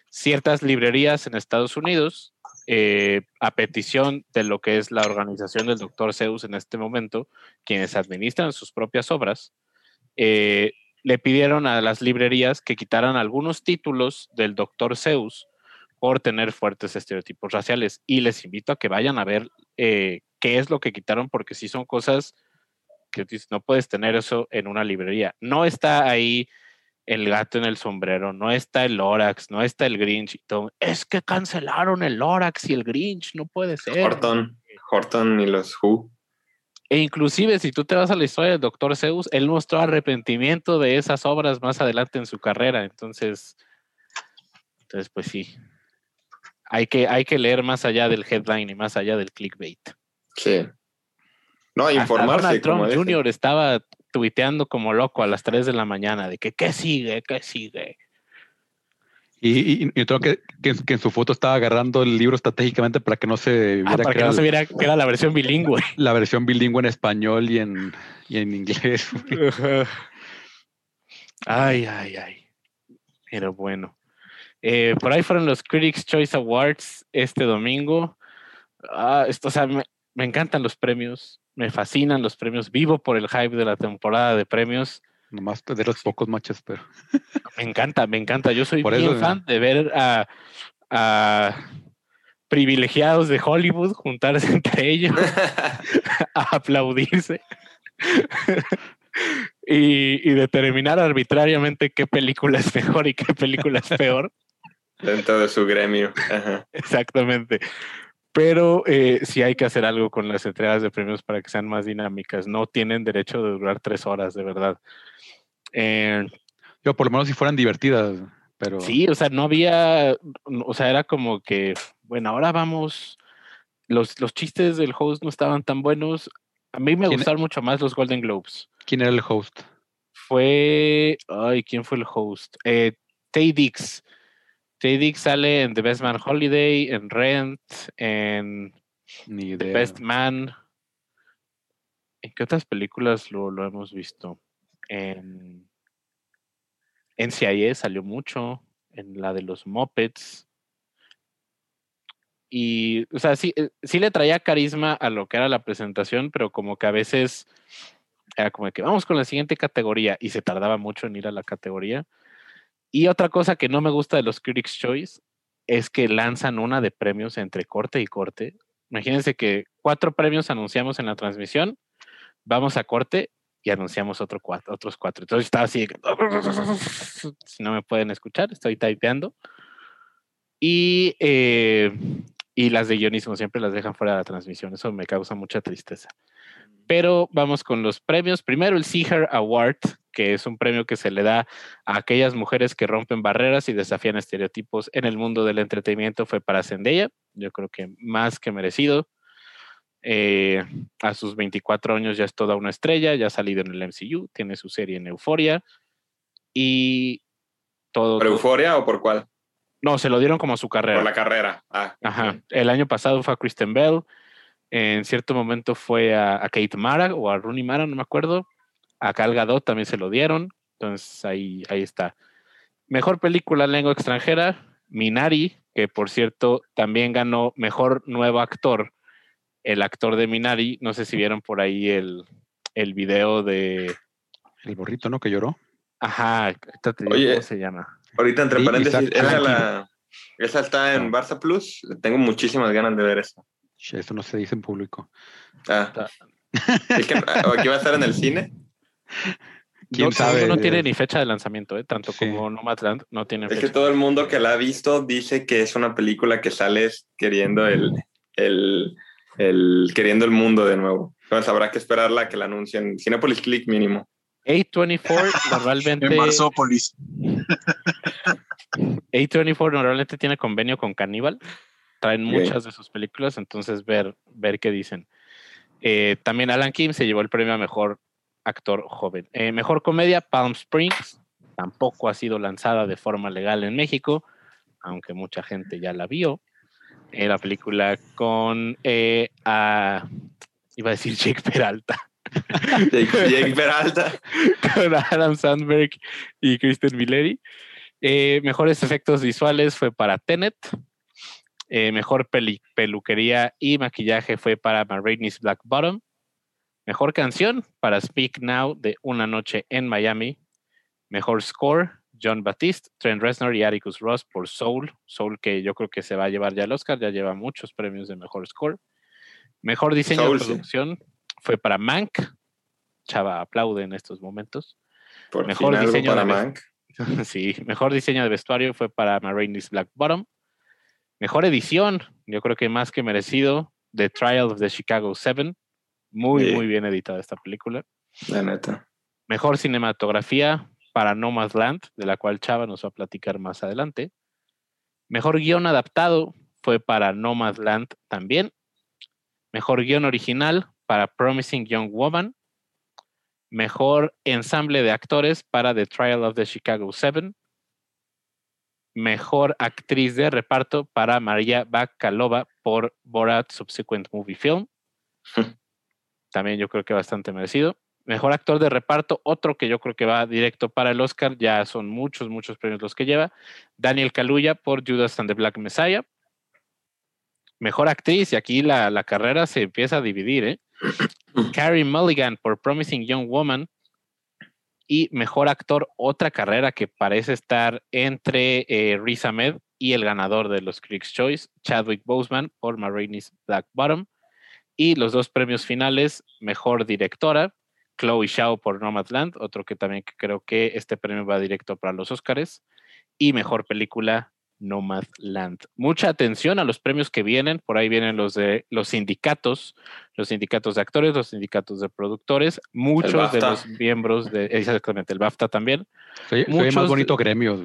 Ciertas librerías en Estados Unidos, eh, a petición de lo que es la organización del doctor Zeus en este momento, quienes administran sus propias obras, eh, le pidieron a las librerías que quitaran algunos títulos del doctor Zeus por tener fuertes estereotipos raciales. Y les invito a que vayan a ver eh, qué es lo que quitaron, porque sí son cosas que no puedes tener eso en una librería. No está ahí el gato en el sombrero, no está el Lorax, no está el Grinch y todo. Es que cancelaron el Lorax y el Grinch, no puede ser. Horton, Horton y los Who. E inclusive si tú te vas a la historia del Dr. Zeus, él mostró arrepentimiento de esas obras más adelante en su carrera. Entonces, entonces pues sí. Hay que, hay que leer más allá del headline y más allá del clickbait. Sí. No, Hasta informarse. Donald Trump. Jr. estaba tuiteando como loco a las 3 de la mañana de que qué sigue, qué sigue. Y, y, y creo que, que, que en su foto estaba agarrando el libro estratégicamente para que no se viera Ah, para que, no se viera que era la versión bilingüe. la versión bilingüe en español y en, y en inglés. Ay, ay, ay. Pero bueno. Eh, por ahí fueron los Critics Choice Awards este domingo. Ah, esto, o sea, me, me encantan los premios, me fascinan los premios. Vivo por el hype de la temporada de premios. Nomás de los pocos machos, pero Me encanta, me encanta. Yo soy Por bien eso, fan de ver a, a privilegiados de Hollywood juntarse entre ellos a aplaudirse y, y determinar arbitrariamente qué película es mejor y qué película es peor. Dentro de su gremio. Ajá. Exactamente. Pero eh, sí hay que hacer algo con las entregas de premios para que sean más dinámicas. No tienen derecho de durar tres horas, de verdad. Eh, yo por lo menos si fueran divertidas, pero Sí, o sea, no había, o sea, era como que, bueno, ahora vamos, los, los chistes del host no estaban tan buenos. A mí me ¿Quién- gustaron mucho más los Golden Globes. ¿quién era el host? Fue, ay, ¿quién fue el host? Eh, Tay Dix. Tay Dix sale en The Best Man Holiday, en Rent, en Ni The. Best Man. ¿En qué otras películas lo, lo hemos visto? En NCIS salió mucho, en la de los Muppets. Y, o sea, sí, eh, sí le traía carisma a lo que era la presentación, pero como que a veces era como que vamos con la siguiente categoría y se tardaba mucho en ir a la categoría. Y otra cosa que no me gusta de los Critics' Choice es que lanzan una de premios entre corte y corte. Imagínense que cuatro premios anunciamos en la transmisión, vamos a corte y anunciamos otro cuatro, otros cuatro. Entonces estaba así, si no me pueden escuchar, estoy typeando. Y, eh, y las de guionismo siempre las dejan fuera de la transmisión, eso me causa mucha tristeza. Pero vamos con los premios. Primero el Seeger Award, que es un premio que se le da a aquellas mujeres que rompen barreras y desafían estereotipos en el mundo del entretenimiento, fue para Zendaya. Yo creo que más que merecido. Eh, a sus 24 años ya es toda una estrella, ya ha salido en el MCU, tiene su serie en Euforia y todo. ¿Por Euforia o por cuál? No, se lo dieron como su carrera. Por la carrera. Ah, Ajá. El año pasado fue a Kristen Bell. En cierto momento fue a, a Kate Mara o a Rooney Mara, no me acuerdo. A Gal Gadot también se lo dieron. Entonces ahí, ahí está. Mejor película en lengua extranjera, Minari, que por cierto también ganó mejor nuevo actor. El actor de Minari, no sé si vieron por ahí el, el video de. El borrito, ¿no? Que lloró. Ajá, ahorita te digo Oye. ¿cómo se llama? Ahorita, entre Sí, paréntesis, esa, Hanke. la, esa está en Barça Plus. Tengo muchísimas ganas de ver eso. Eso no se dice en público. Ah. Es que, ¿o aquí va a estar en el cine. ¿Quién no, sabe? No tiene ni fecha de lanzamiento, ¿eh? tanto Sí. como Nomadland no tiene Es que fecha. todo el mundo que la ha visto dice que es una película que sales queriendo el, el, el- queriendo el mundo de nuevo. Entonces habrá que esperarla a que la anuncien. Cinepolis Click mínimo. A24 normalmente En Marsópolis. A24 normalmente tiene convenio con Cannibal. Traen muchas de sus películas, entonces ver, ver qué dicen. Eh, también Alan Kim se llevó el premio a mejor actor joven. Eh, mejor comedia, Palm Springs. Tampoco ha sido lanzada de forma legal en México, aunque mucha gente ya la vio. Eh, la película con eh, a- iba a decir Jake Peralta, Jake, Jake Peralta. con Adam Sandberg y Kristen Milleri. Eh, mejores efectos visuales fue para Tenet. Eh, mejor peli- peluquería y maquillaje fue para Ma Rainey's Black Bottom. Mejor canción para Speak Now de Una Noche en Miami. Mejor score, John Batiste, Trent Reznor y Atticus Ross por Soul. Soul que yo creo que se va a llevar ya el Oscar, ya lleva muchos premios de mejor score. Mejor diseño Soul, de sí. producción fue para Mank. Chava aplaude en estos momentos. Por Mejor fin diseño para de Mank. Sí, mejor diseño de vestuario fue para Ma Rainey's Black Bottom. Mejor edición, yo creo que más que merecido, The Trial of the Chicago Seven. Muy, Sí. muy bien editada esta película. La neta. Mejor cinematografía para Nomadland, de la cual Chava nos va a platicar más adelante. Mejor guion adaptado fue para Nomadland también. Mejor guion original para Promising Young Woman. Mejor ensamble de actores para The Trial of the Chicago Seven. Mejor actriz de reparto para María Bakalova por Borat Subsequent Movie Film. También yo creo que bastante merecido. Mejor actor de reparto, otro que yo creo que va directo para el Oscar, ya son muchos, muchos premios los que lleva. Daniel Kaluuya por Judas and the Black Messiah. Mejor actriz, y aquí la, la carrera se empieza a dividir, ¿eh? Carrie Mulligan por Promising Young Woman. Y mejor actor, otra carrera que parece estar entre eh, Riz Ahmed y el ganador de los Critics' Choice, Chadwick Boseman por Ma Rainey's Black Bottom. Y los dos premios finales, mejor directora, Chloe Zhao por Nomadland, otro que también creo que este premio va directo para los Oscars. Y mejor película, Nomadland. Mucha atención a los premios que vienen, por ahí vienen los de los sindicatos, los sindicatos de actores, los sindicatos de productores, muchos de los miembros de, exactamente, el BAFTA también. Soy, soy Muchos- más bonito gremios.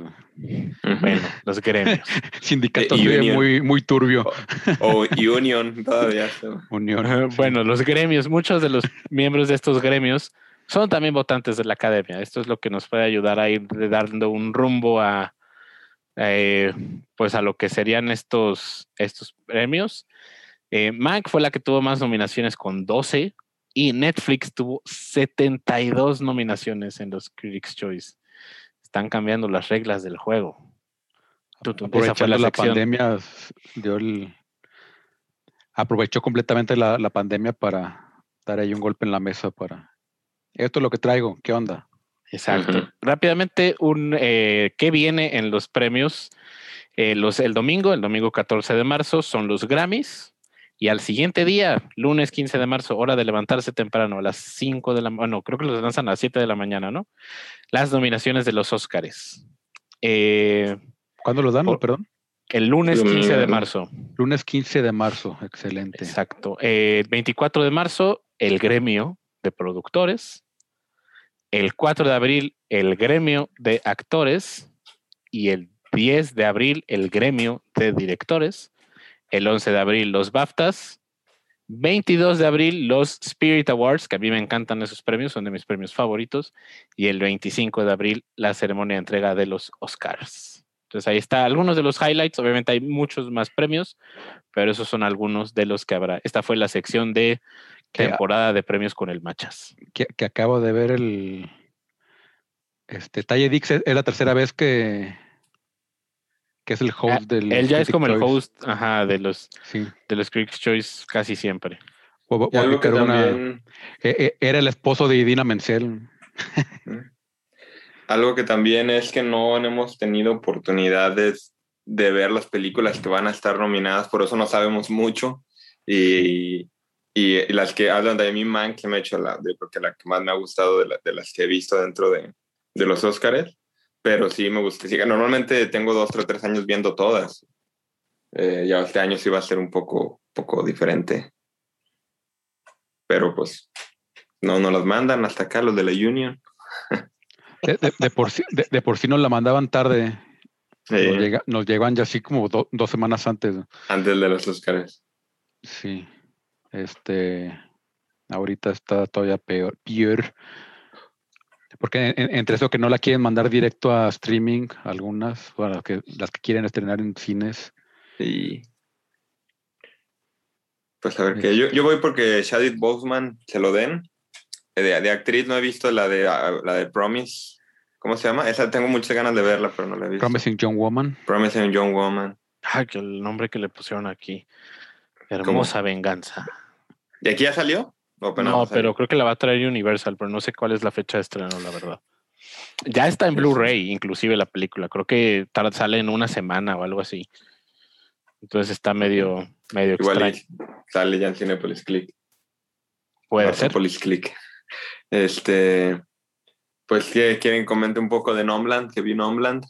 Bueno, los gremios. Sindicato Eh, se ve union. muy, muy turbio. O Union todavía. Unión. Ajá, Bueno, los gremios, muchos de los miembros de estos gremios son también votantes de la academia. Esto es lo que nos puede ayudar a ir dando un rumbo a, eh, pues a lo que serían estos, estos premios. Eh, Mank fue la que tuvo más nominaciones con 12 y Netflix tuvo 72 nominaciones en los Critics' Choice. Están cambiando las reglas del juego. Aprovechando la, pandemia, dio el- aprovechó completamente la, la pandemia para dar ahí un golpe en la mesa para esto es lo que traigo, ¿qué onda? Exacto. Ujú. Rápidamente, un eh, ¿qué viene en los premios? Eh, los, el domingo, el domingo 14 de marzo, son los Grammys. Y al siguiente día, lunes 15 de marzo, hora de levantarse temprano, a las 5 de la mañana, no, creo que los lanzan a las 7 de la mañana, ¿no? Las nominaciones de los Óscares. Eh, ¿Cuándo los dan? Por- Perdón. el lunes 15 de marzo. Lunes 15 de marzo. Excelente. Exacto. Eh, El 24 de marzo, el gremio de productores. El 4 de abril, el gremio de actores. Y el 10 de abril, el gremio de directores. El 11 de abril, los BAFTAs. 22 de abril, los Spirit Awards, que a mí me encantan esos premios, son de mis premios favoritos. Y el 25 de abril, la ceremonia de entrega de los Oscars. Entonces ahí está algunos de los highlights. Obviamente hay muchos más premios, pero esos son algunos de los que habrá. Esta fue la sección de Que- temporada de premios con el Machas. que, que acabo de ver el. Este, Talle Dix es es la tercera vez que. que es el host del. Ah, Él ya es como el host ajá, de los Sí. de los Critics' Choice casi siempre. A algo que ubicar una- también, eh, eh, era el esposo de Idina Menzel. algo que también es que no hemos tenido oportunidades de ver las películas que van a estar nominadas, por eso no sabemos mucho. Y, y las que hablan de mi man, que me ha hecho la, de, porque la que más me ha gustado de, la- de las que he visto dentro de, de los Óscares. Pero sí me gusta. sí, normalmente tengo dos o tres años viendo todas. Eh, ya este año sí va a ser un poco, poco diferente. Pero pues no nos las mandan hasta acá los de la Union. De, de- de por sí, de, de por sí nos la mandaban tarde. Sí, Nos, llega- nos llegan ya así como do- dos semanas antes. antes de los Óscares. Sí. Este. Ahorita está todavía peor. peor. Porque en- en- entre eso que no la quieren mandar directo a streaming, algunas, bueno, las que, las que quieren estrenar en cines. Y pues a ver qué. Yo, yo voy porque Shadid Boseman se lo den. Eh, De, de actriz no he visto la de ah, la de Promise. ¿Cómo se llama? Esa tengo muchas ganas de verla, pero no la he visto. Promising Young Woman. Promising Young Woman. Ay, que el nombre que le pusieron aquí. Hermosa venganza. ¿Y aquí ya salió? ¿O apenas No, pero creo que la va a traer Universal, pero no sé cuál es la fecha de estreno, la verdad. Ya está en Blu-ray, inclusive la película. Creo que sale en una semana o algo así. Entonces está medio, medio Igual sale ya en Cinepolis Click. Puede No, ser. Cinepolis Click. Este, pues quieren comentar un poco de Nomland, que vi Nomland.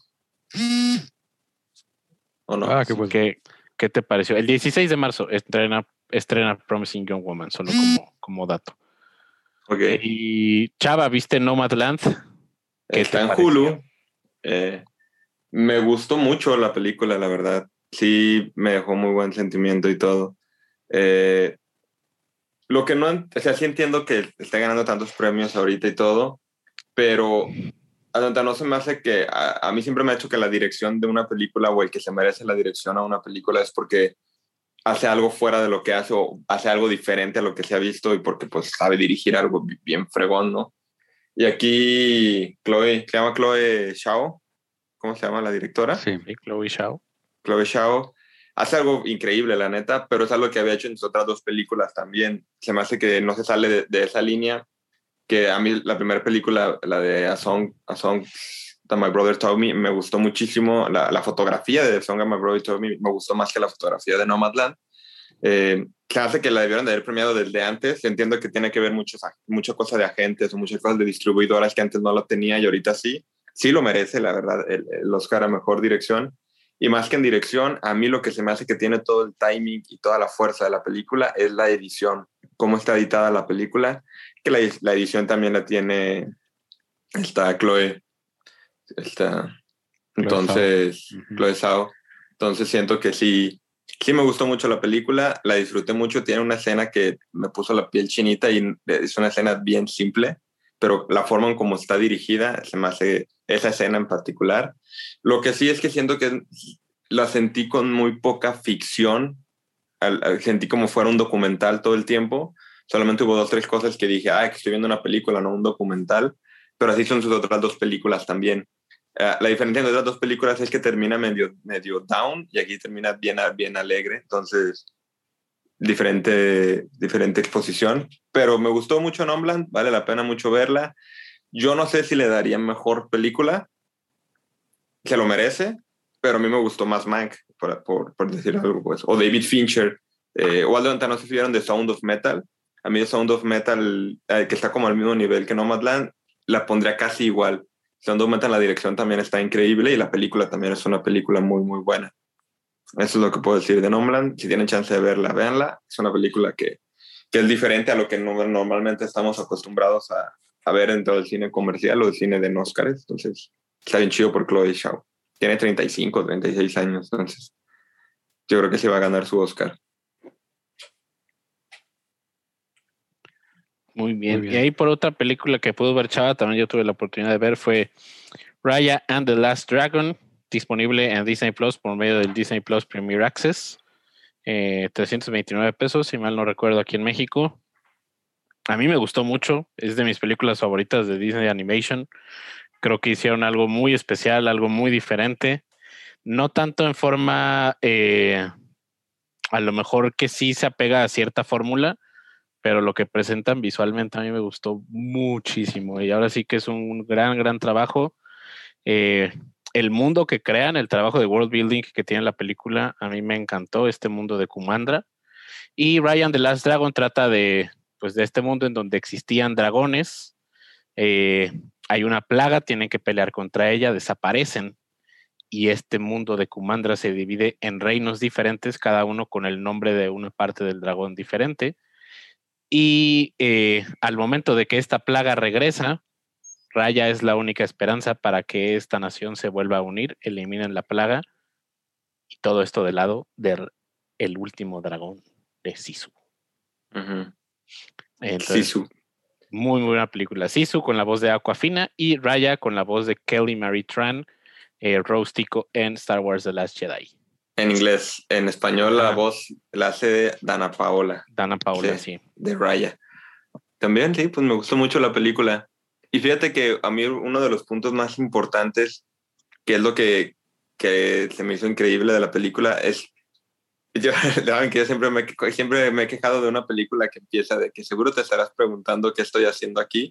¿O no? Ah, qué pues. ¿Qué, qué te pareció? El 16 de marzo estrena, estrena Promising Young Woman, solo como, como dato. Ok. Y Chava, ¿viste Nomadland? ¿Qué Está en pareció? Hulu. Eh, me gustó mucho la película, la verdad. Sí, me dejó muy buen sentimiento y todo. Eh, lo que no, o sea, sí entiendo que esté ganando tantos premios ahorita y todo, pero Adonta, no se me hace que, a, a mí siempre me ha hecho que la dirección de una película o el que se merece la dirección a una película es porque hace algo fuera de lo que hace o hace algo diferente a lo que se ha visto y porque pues sabe dirigir algo bi- bien fregón, ¿no? Y aquí Chloe, se llama Chloe Shao, ¿cómo se llama la directora? Sí. Chloe Zhao. Chloe Shao hace algo increíble, la neta, pero es algo que había hecho en sus otras dos películas también. Se me hace que no se sale de, de esa línea, que a mí la primera película, la de A Song, A Song That My Brother Told Me, me gustó muchísimo. La, la fotografía de A Song My Brother Told Me me gustó más que la fotografía de Nomadland. Eh, se hace que la debieron de haber premiado desde antes. Entiendo que tiene que ver muchos, mucha cosa de agentes o muchas cosas de distribuidoras que antes no lo tenía y ahorita sí. Sí lo merece, la verdad, el, el Oscar a Mejor Dirección. Y más que en dirección, a mí lo que se me hace que tiene todo el timing y toda la fuerza de la película es la edición, cómo está editada la película, que la, la edición también la tiene esta Chloe. Está, entonces. Ujú. Chloe Zhao. Entonces siento que sí, sí me gustó mucho la película, la disfruté mucho, tiene una escena que me puso la piel chinita y es una escena bien simple, pero la forma en cómo está dirigida, se me hace esa escena en particular. Lo que sí es que siento que la sentí con muy poca ficción, al- al- sentí como fuera un documental todo el tiempo, solamente hubo dos, tres cosas que dije, ah, que estoy viendo una película, no un documental, pero así son sus otras dos películas también. Eh, la diferencia entre las dos películas es que termina medio, medio down y aquí termina bien, bien alegre, entonces diferente, diferente exposición, pero me gustó mucho Nomland, vale la pena mucho verla. yo no sé si le daría mejor película, se lo merece, pero a mí me gustó más Mank, por, por, por decir algo, pues. O David Fincher, eh, o Aldo no sé si vieron The Sound of Metal. A mí Sound of Metal, eh, que está como al mismo nivel que Nomadland, la pondría casi igual. Sound of Metal, la dirección también está increíble y la película también es una película muy, muy buena. Eso es lo que puedo decir de Nomadland. Si tienen chance de verla, véanla. Es una película que, que es diferente a lo que no- normalmente estamos acostumbrados a, a ver en todo el cine comercial o el cine de Oscars. Entonces, está bien chido por Chloe Shaw. Tiene 35, 36 años, entonces yo creo que sí va a ganar su Oscar. Muy bien. bien. Y ahí por otra película que pudo ver Chava, también yo tuve la oportunidad de ver, fue Raya and the Last Dragon, disponible en Disney Plus por medio del Disney Plus Premier Access. Eh, 329 pesos, si mal no recuerdo, aquí en México. A mí me gustó mucho, es de mis películas favoritas de Disney Animation. Creo que hicieron algo muy especial, algo muy diferente. No tanto en forma, eh, a lo mejor que sí se apega a cierta fórmula, pero lo que presentan visualmente a mí me gustó muchísimo y ahora sí que es un gran, gran trabajo. Eh, el mundo que crean, el trabajo de world building que tiene la película, a mí me encantó este mundo de Kumandra. Y Ryan the Last Dragon trata de, pues, de este mundo en donde existían dragones, eh, hay una plaga, tienen que pelear contra ella, desaparecen y este mundo de Kumandra se divide en reinos diferentes, cada uno con el nombre de una parte del dragón diferente. Y eh, al momento de que esta plaga regresa, Raya es la única esperanza para que esta nación se vuelva a unir, eliminen la plaga y todo esto del lado del el último dragón de Sisu. Entonces, Sisu. muy, muy buena película. Sisu con la voz de Aquafina y Raya con la voz de Kelly Marie Tran, eh, Rose Tico en Star Wars The Last Jedi. En inglés, en español la voz la hace Dana Paola, Dana Paola, Sí. sí. de Raya. También, sí, pues me gustó mucho la película. Y fíjate que a mí uno de los puntos más importantes, que es lo que, que se me hizo increíble de la película, es... Yo, yo siempre me, he- siempre me he quejado de una película que empieza de que seguro te estarás preguntando qué estoy haciendo aquí.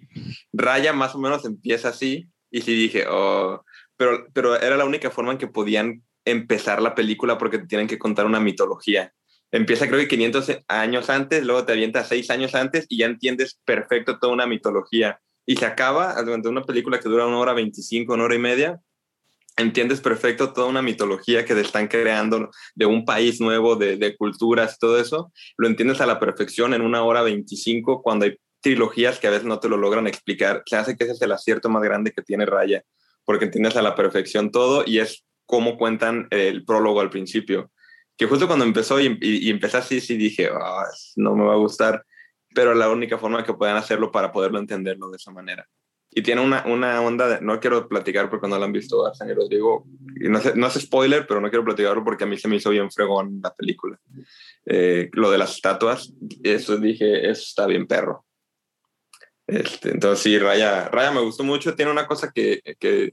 Raya más o menos empieza así y sí dije, oh, pero, pero era la única forma en que podían empezar la película porque te tienen que contar una mitología. Empieza creo que 500 años antes, luego te avienta 6 años antes y ya entiendes perfecto toda una mitología. Y se acaba, durante una película que dura una hora 25, una hora y media, entiendes perfecto toda una mitología que te están creando de un país nuevo, de, de culturas, todo eso. Lo entiendes a la perfección en una hora 25 cuando hay trilogías que a veces no te lo logran explicar. Se hace que ese es el acierto más grande que tiene Raya, porque entiendes a la perfección todo y es como cuentan el prólogo al principio. Que justo cuando empezó y, y, y empecé así, sí dije, "Ah, no me va a gustar, pero la única forma que puedan hacerlo para poderlo entenderlo de esa manera. Y tiene una, una onda, de, no quiero platicar porque no lo han visto Arsene y y no, sé, no es spoiler, pero no quiero platicarlo porque a mí se me hizo bien fregón la película. Eh, lo de las estatuas, eso dije, eso está bien perro. Este, entonces sí, Raya, Raya me gustó mucho, tiene una cosa que, que,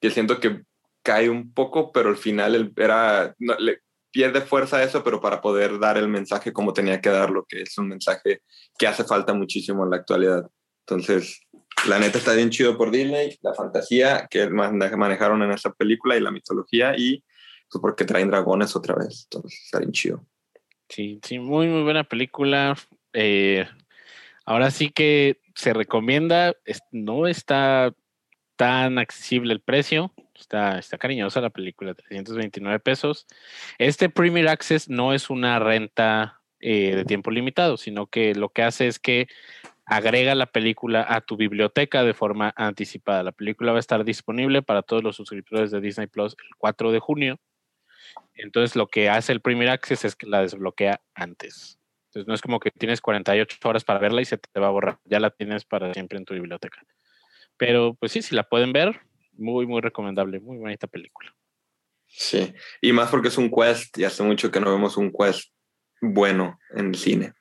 que siento que cae un poco, pero al final era, no, le pierde fuerza eso, pero para poder dar el mensaje como tenía que darlo, que es un mensaje que hace falta muchísimo en la actualidad. Entonces, la neta está bien chido por Disney, la fantasía que man- manejaron en esa película y la mitología y pues, porque traen dragones otra vez. Entonces, está bien chido. Sí, sí, muy, muy buena película. Eh, ahora sí que se recomienda, no está tan accesible el precio, está, está cariñosa la película, 329 pesos. Este Premier Access no es una renta eh, de tiempo limitado, sino que lo que hace es que agrega la película a tu biblioteca de forma anticipada. La película va a estar disponible para todos los suscriptores de Disney Plus el 4 de junio. Entonces lo que hace el Premier Access es que la desbloquea antes. Entonces no es como que tienes 48 horas para verla y se te va a borrar. Ya la tienes para siempre en tu biblioteca. Pero pues sí, si la pueden ver, muy, muy recomendable. Muy bonita película. Sí, y más porque es un quest y hace mucho que no vemos un quest bueno en el cine.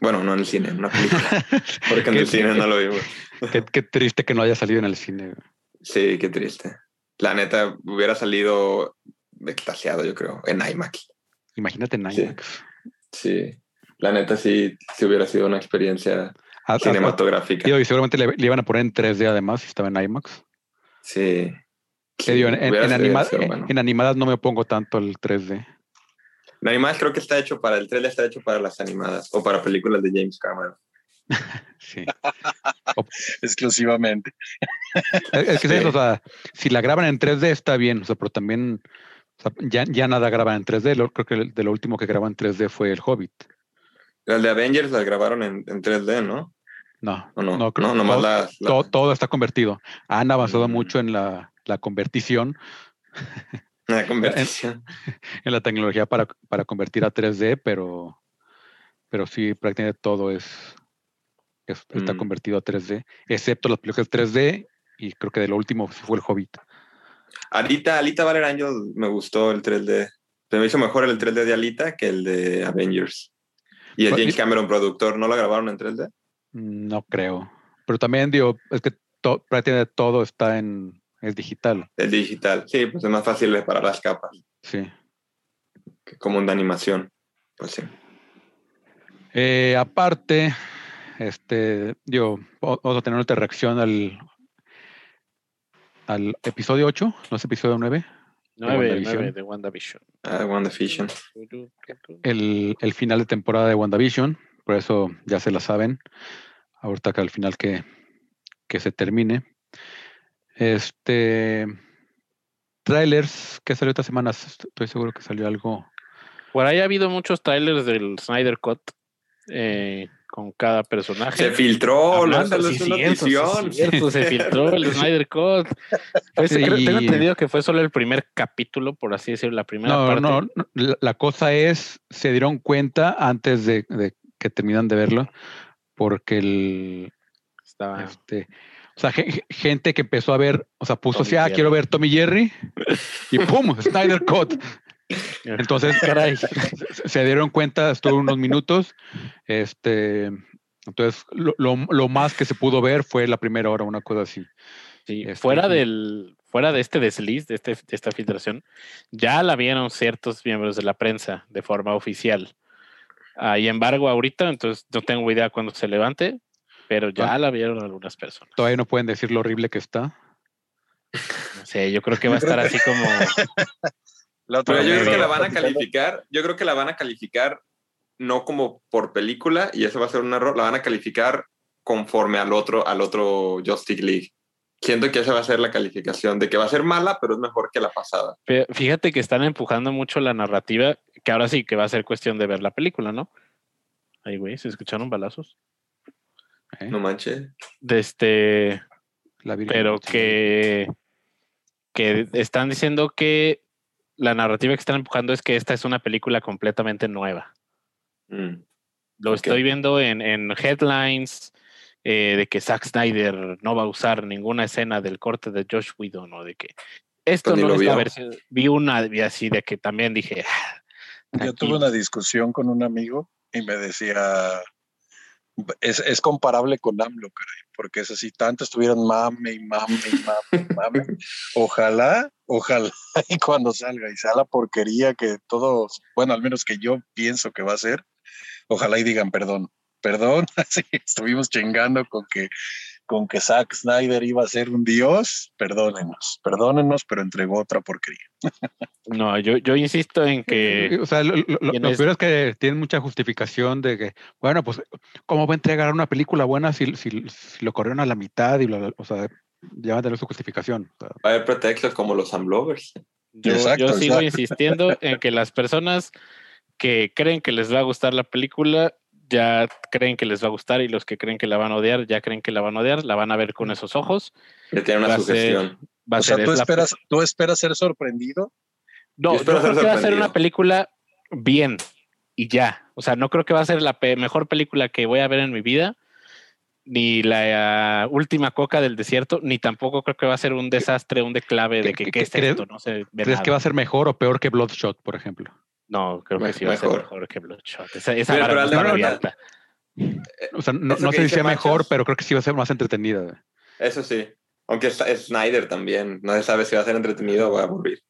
Bueno, no en el cine, en una película, porque en el cine no lo vimos. Qué, qué triste que no haya salido en el cine. Sí, qué triste. La neta, hubiera salido extasiado, yo creo, en IMAX. Imagínate en Sí. IMAX. Sí, la neta sí, sí hubiera sido una experiencia A- a- cinematográfica. Y seguramente le, le iban a poner en 3D además si estaba en IMAX. Sí. Te digo, en, en- hubiera en sido- anima- sido bueno. en animadas no me pongo tanto el 3D. En animadas creo que está hecho para, el 3D está hecho para las animadas o para películas de James Cameron. Sí. exclusivamente. Es, es que es Sí. eso, o sea, si la graban en 3D está bien, o sea, pero también o sea, ya, ya nada graban en 3D. Lo- creo que el- de lo último que graban en 3D fue el Hobbit. Las de Avengers las grabaron en, en 3D, ¿no? No, ¿O no? No, No, creo- nomás todo- las... la- todo, todo está convertido. Han avanzado Mm. mucho en la, la convertición, la conversión. en la tecnología para, para convertir a 3D, pero, pero sí, prácticamente todo es, es- está Mm. convertido a 3D, excepto las películas 3D y creo que de lo último fue el Hobbit. Alita, Alita Angel me gustó el 3D. Se me hizo mejor el 3D de Alita que el de Avengers. Y el Pues, James Cameron productor, ¿no lo grabaron en 3D? No creo. Pero también digo, es que to- prácticamente todo está en, es digital. El digital. Sí, pues es más fácil reparar las capas Sí. que como un de animación. Pues sí. Eh, aparte, este, digo, vamos a tener otra reacción al, al episodio 8, no es episodio 9, 9, WandaVision. 9 de WandaVision. Ah, WandaVision. el, el final de temporada de WandaVision, por eso ya se la saben. Ahorita que al final que, que se termine. Este. Trailers, ¿qué salió esta semana? Estoy seguro que salió algo. Por ahí ha habido muchos trailers del Snyder Cut eh, con cada personaje. Se filtró, Hablando, salió sí, su cierto, sí, notición. cierto, se filtró el Snyder Cut. Pues, Sí. creo- tengo entendido que fue solo el primer capítulo, por así decirlo, la primera No, parte. no, no, la, la cosa es, se dieron cuenta antes de, de que terminan de verlo, porque el, Estaba, este, o sea, ge- ge- gente que empezó a ver, o sea, puso Tommy así, ah, Jerry. quiero ver Tommy Jerry, y ¡pum! Snyder Cut. Entonces, Caray. se, dieron cuenta, estuvo unos minutos. Este, entonces, lo, lo- lo más que se pudo ver fue la primera hora, una cosa así. Sí, Este, fuera del, fuera de este desliz, de, este, de esta filtración, ya la vieron ciertos miembros de la prensa de forma oficial. Ah, y embargo, ahorita, entonces no tengo idea cuándo se levante, pero ya Ah. la vieron algunas personas. Todavía no pueden decir lo horrible que está. No sé, yo creo que va a estar así como. La otra yo vez creo que la van a calificar, yo creo que la van a calificar no como por película, y eso va a ser un error, la van a calificar conforme al otro, al otro Justice League. Siento que esa va a ser la calificación, de que va a ser mala, pero es mejor que la pasada. Pero Fíjate que están empujando mucho la narrativa, que ahora sí que va a ser cuestión de ver la película, ¿no? Ay, güey, ¿se escucharon balazos? ¿eh? No manches. De este. La pero que, que están diciendo que la narrativa que están empujando es que esta es una película completamente nueva. Mm. Lo estoy viendo en, en headlines eh, de que Zack Snyder no va a usar ninguna escena del corte de Josh Whedon o de que esto Pues no lo es la versión. Vi una vi así de que también dije. "Ah, Yo tuve tranquilo". una discusión con un amigo y me decía, es, es comparable con AMLO, caray, porque es así, tanto estuvieron mame y mame y mame y mame. Ojalá, ojalá, y cuando salga y sea la porquería que todos, bueno, al menos que yo pienso que va a ser, ojalá y digan perdón, perdón, así estuvimos chingando con que con que Zack Snyder iba a ser un dios, perdónenos, perdónenos, pero entregó otra porquería. No, yo, yo insisto en que. O sea, lo, lo- lo- ¿Quién lo es? peor es que tienen mucha justificación de que, bueno, pues, ¿cómo va a entregar una película buena si, si, si lo corrieron a la mitad? y bla, bla, O sea, ya va a tener su justificación. O sea, Va a haber pretextos como los Amlovers. Yo, Exacto, yo sigo exacto. insistiendo en que las personas que creen que les va a gustar la película ya creen que les va a gustar y los que creen que la van a odiar ya creen que la van a odiar, la van a ver con esos ojos. Que tiene Va una ser- sugestión. Va a O sea, ser ¿tú es la- esperas, ¿tú esperas ser sorprendido? No, Yo creo que va a ser una película bien y ya. O sea, no creo que va a ser la pe- mejor película que voy a ver en mi vida, ni la ah, última coca del desierto, ni tampoco creo que va a ser un desastre, un declave de ¿Qué- que qué- qué es crees- esto, no ¿Crees nada. que va a ser mejor o peor que Bloodshot, por ejemplo? No, creo que Me- sí va a ser mejor. que Bloodshot. Esa, Pero- pero está muy alta. O sea, no, sé si sea mejor, pero creo que sí va a ser más entretenida. Eso sí. Aunque es, es Snyder también. No se sabe si va a ser entretenido o va a aburrir.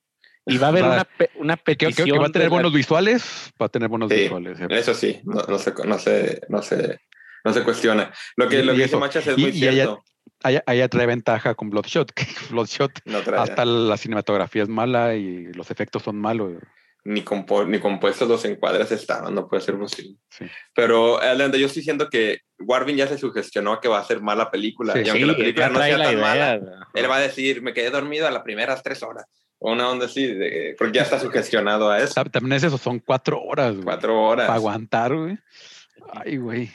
Y va a haber una, pe- una Que, que- petición. que va a tener la- buenos visuales, va a tener buenos Sí. visuales. ¿eh? Eso sí. No, no se, no, se, no, se, No se cuestiona. Lo que, Y- lo que dice eso. Machas es Y- muy y cierto. Allá, allá trae ventaja con Bloodshot, que Bloodshot No hasta la cinematografía es mala y los efectos son malos. Ni, compo- ni compuestos los encuadres estaban, no puede ser posible. Sí. Pero Atlanta, yo estoy diciendo que Warvin ya se sugestionó a que va a ser mala película. Sí. y aunque Sí, la película no sea tan idea. mala, él va a decir, me quedé dormido a las primeras tres horas. O una onda así, de- porque ya está sugestionado a eso. Ta- También es eso, son cuatro horas. güey, Cuatro horas. Para aguantar, güey. Ay, güey.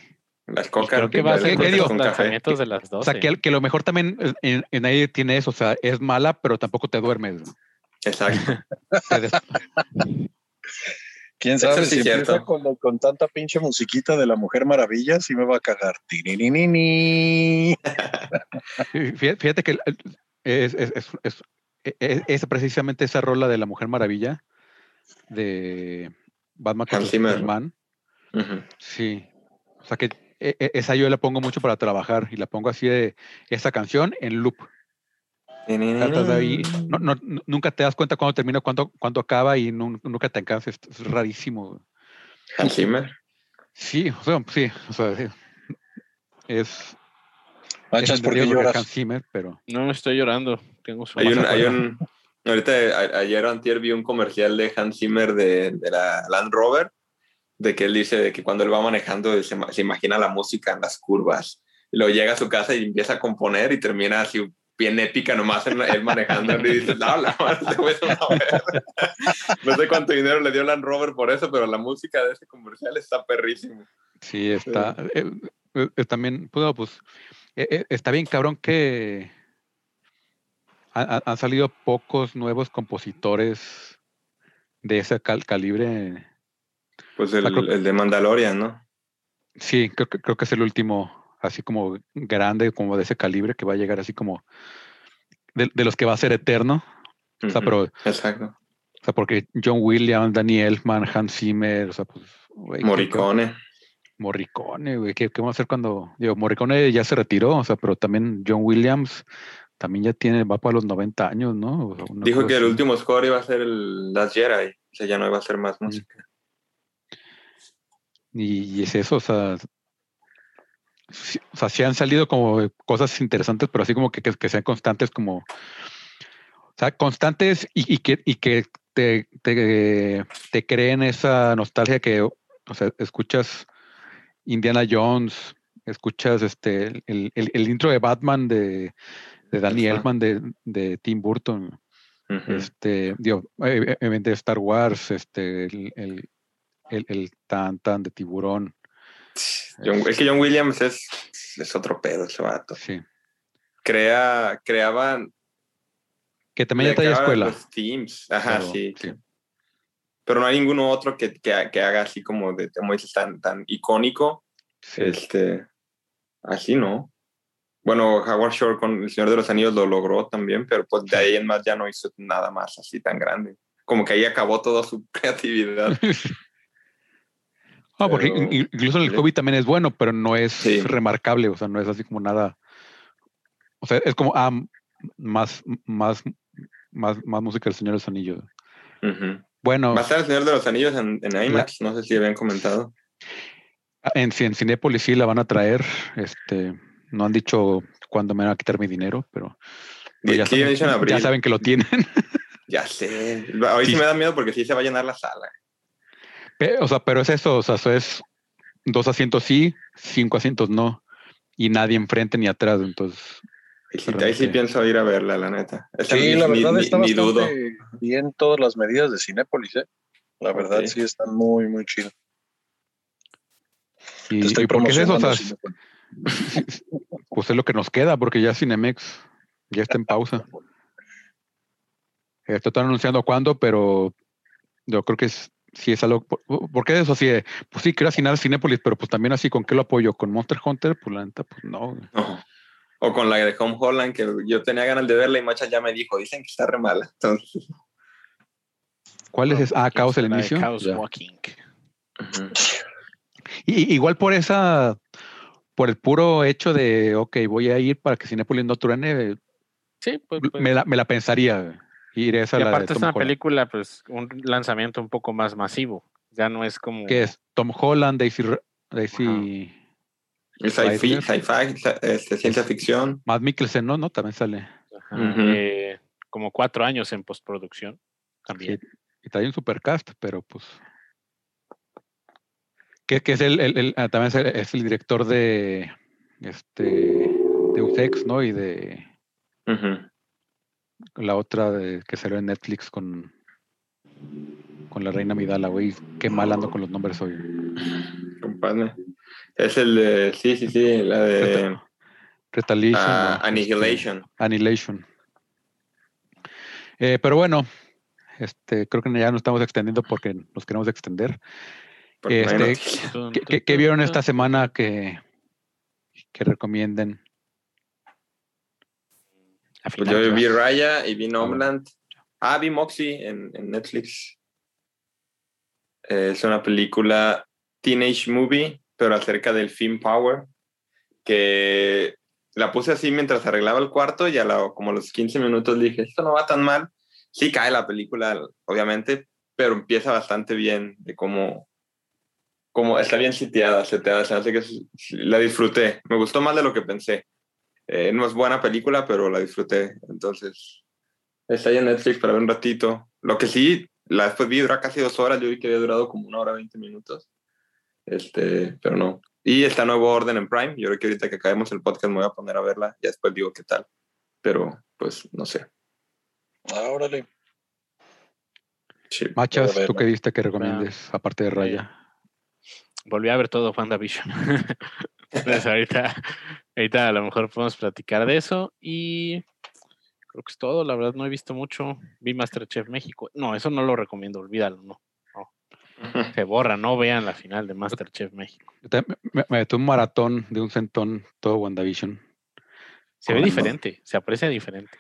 Las Y cocas. creo que va a ser ¿qué digo? lanzamientos de las O 12. sea, que, que lo mejor también en, en ahí tiene eso, o sea, es mala, pero tampoco te duermes. güey. Exacto. ¿Quién sabe sí si es empieza cierto. con, con tanta pinche musiquita de la Mujer Maravilla? Sí me va a cagar. Fíjate que es, es, es, es- es- es precisamente esa rola de la Mujer Maravilla de Batman. Superman. Sí. O sea que e- e- esa yo la pongo mucho para trabajar y la pongo así de esa canción en loop. Ahí, no, no- nu- nunca te das cuenta cuándo termina, cuándo, cuándo acaba y nun- nunca te alcanzas. Es, es rarísimo. Hans Zimmer. Sí, o sea, sí, o sea, sí. es, Manchas, es ¿por qué lloras? Hans Zimmer, pero No estoy llorando. Tengo su Hay un, hay un, ahorita a- ayer o antier vi un comercial de Hans Zimmer de, de la Land Rover, de que él dice de que cuando él va manejando se, se imagina la música en las curvas. Y luego llega a su casa y empieza a componer y termina así bien épica nomás en, él manejando y dices, no, la madre, este güey es una verga". No sé cuánto dinero le dio Land Rover por eso, pero la música de ese comercial está perrísimo. sí, está. eh, eh, eh, también, pues, pues, eh, está bien cabrón que ha- ha- han salido pocos nuevos compositores de ese cal- calibre. Pues el, creo- el de Mandalorian, ¿no? Sí, creo, creo que es el último, así como grande, como de ese calibre, que va a llegar así como de, de los que va a ser eterno. O sea, pero, o Exacto. sea, porque John Williams, Danny Elfman, Hans Zimmer, o sea, pues, güey, ¿qué- qué- Morricone. Morricone, güey, ¿qué, qué vamos a hacer cuando, digo, Morricone ya se retiró, o sea, pero también John Williams también ya tiene, va para los 90 años, ¿no? O sea, Dijo que el último score iba a ser el Last Jedi. O sea, ya no iba a ser más música. Y, y es eso, o sea, o sea, sí han salido como cosas interesantes, pero así como que, que, que sean constantes, como, o sea, constantes y, y que, y que te, te, te creen esa nostalgia que, o sea, escuchas Indiana Jones, escuchas este, el, el, el intro de Batman de, de Danny. Elfman, de, de Tim Burton, Ujú. este, digo, eh, eh, de Star Wars, este, el, el, el tan tan de tiburón. John- es que John Williams es, es otro pedo ese vato. Sí. Crea, creaban. Que también ya creaban escuela. Los teams. Ajá, pero, sí, sí. Pero no hay ninguno otro que, que, que haga así como de, como dices, tan, tan icónico. sí. Este, así, ¿no? Bueno, Howard Shore con El Señor de los Anillos lo logró también, pero pues de ahí en más ya no hizo nada más así tan grande. Como que ahí acabó toda su creatividad. No, porque incluso el sí. hobby también es bueno, pero no es Sí. remarcable, o sea, no es así como nada. O sea, es como, ah, más, más, más, más música del Señor de los Anillos. Bueno, Va a estar El Señor de los Anillos en, en IMAX, no sé si habían comentado. en, en Cinépolis sí la van a traer. Este, no han dicho cuándo me van a quitar mi dinero, pero, ya, saben, abril. ya saben que lo tienen. Ya sé. Hoy sí. Sí. me da miedo porque sí se va a llenar la sala. O sea, pero es eso, o sea, eso es dos asientos sí, cinco asientos no, y nadie enfrente ni atrás, entonces Ahí sí, Realmente. ahí sí pienso ir a verla, la neta. Sí, ni- la verdad ni- está ni dudo. bastante bien todas las medidas de Cinépolis, ¿eh? La verdad sí están muy, muy chidas. y, Te estoy y porque es eso, o sea, pues es lo que nos queda, porque ya Cinemex ya está en pausa. Esto están anunciando cuándo, pero yo creo que es, sí es algo, por- porque eso sí, eh, pues sí, quiero asignar Cinépolis, pero pues también así, ¿con qué lo apoyo? ¿Con Monster Hunter? Pues la neta, pues no. O con la de Home Holland, que yo tenía ganas de verla y Macha ya me dijo, dicen que está re mala. Entonces, ¿Cuál es? Ah, Caos el inicio. Chaos Ya. Walking. Y, igual por esa, por el puro hecho de, ok, voy a ir para que Cinépolis no truene, Sí, pues, pues, me, la, me la pensaría. Ir esa y la de aparte es una Holland. película, pues, un lanzamiento un poco más masivo. Ya no es como. que es Tom Holland, Daisy, Daisy sci-fi, este, ciencia ficción. Matt Mikkelsen, ¿no? ¿no? También sale. Ajá, eh, como cuatro años en postproducción también. Sí, y trae un supercast, pero pues. Que, que es el, el- el- ah, también es el, es el director de este de Usex, ¿no? Y de Ujú. La otra de, que salió en Netflix con con la reina Midala, güey. Qué mal ando con los nombres hoy. Compadre. Es el de. Sí, sí, sí. La de. Retaliation. ah, ¿no? Annihilation. Este, Annihilation. Eh, pero bueno, este, creo que ya nos estamos extendiendo porque nos queremos extender. Este, ¿Qué, qué- vieron esta semana que, que recomienden? Pues yo vi. Raya y vi Homeland. Ah, vi Moxie en, en Netflix. Eh, es una película teenage movie, pero acerca del film power. Que la puse así mientras arreglaba el cuarto y a la- como a los 15 minutos dije, esto no va tan mal. Sí cae la película, obviamente, pero empieza bastante bien de cómo, cómo está bien sitiada, seteada. Se hace que la disfruté. Me gustó más de lo que pensé. Eh, no es buena película, pero la disfruté. Entonces, está ahí en Netflix para ver un ratito. Lo que sí, la después vi dura casi dos horas. Yo vi que había durado como una hora veinte minutos. Este, pero no. Y está Nuevo Orden en Prime. Yo creo que ahorita que acabemos el podcast me voy a poner a verla. Ya después digo qué tal. Pero, pues, no sé. Ah, órale. Sí. Machas, ¿tú qué diste que recomiendes, aparte de Raya? Volví a ver todo WandaVision. Entonces ahorita, ahorita a lo mejor podemos platicar de eso y creo que es todo. La verdad no he visto mucho. Vi Masterchef México. No, eso no lo recomiendo, olvídalo, no. Se borra, no vean la final de Masterchef México. Me, me metí un maratón de un centón todo WandaVision. Se ve diferente, se aprecia diferente.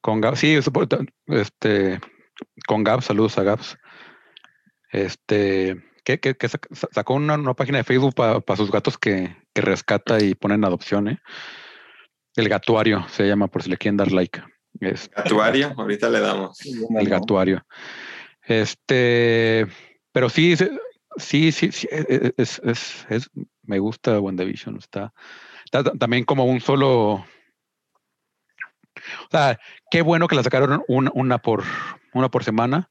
Con Gab, sí, eso por- este, con Gabs, saludos a Gabs. Este, que, que- que sac- sa- sacó una, una página de Facebook para sus gatos que, que rescata y pone en adopción, ¿eh? El gatuario se llama, por si le quieren dar like. Es Actuario, ahorita le damos. el gatuario. Este, pero sí, sí, sí, sí, e- e- es, es- es- me gusta WandaVision. Está, está ta- también como un solo. O sea, qué bueno que la sacaron una, una por una por semana,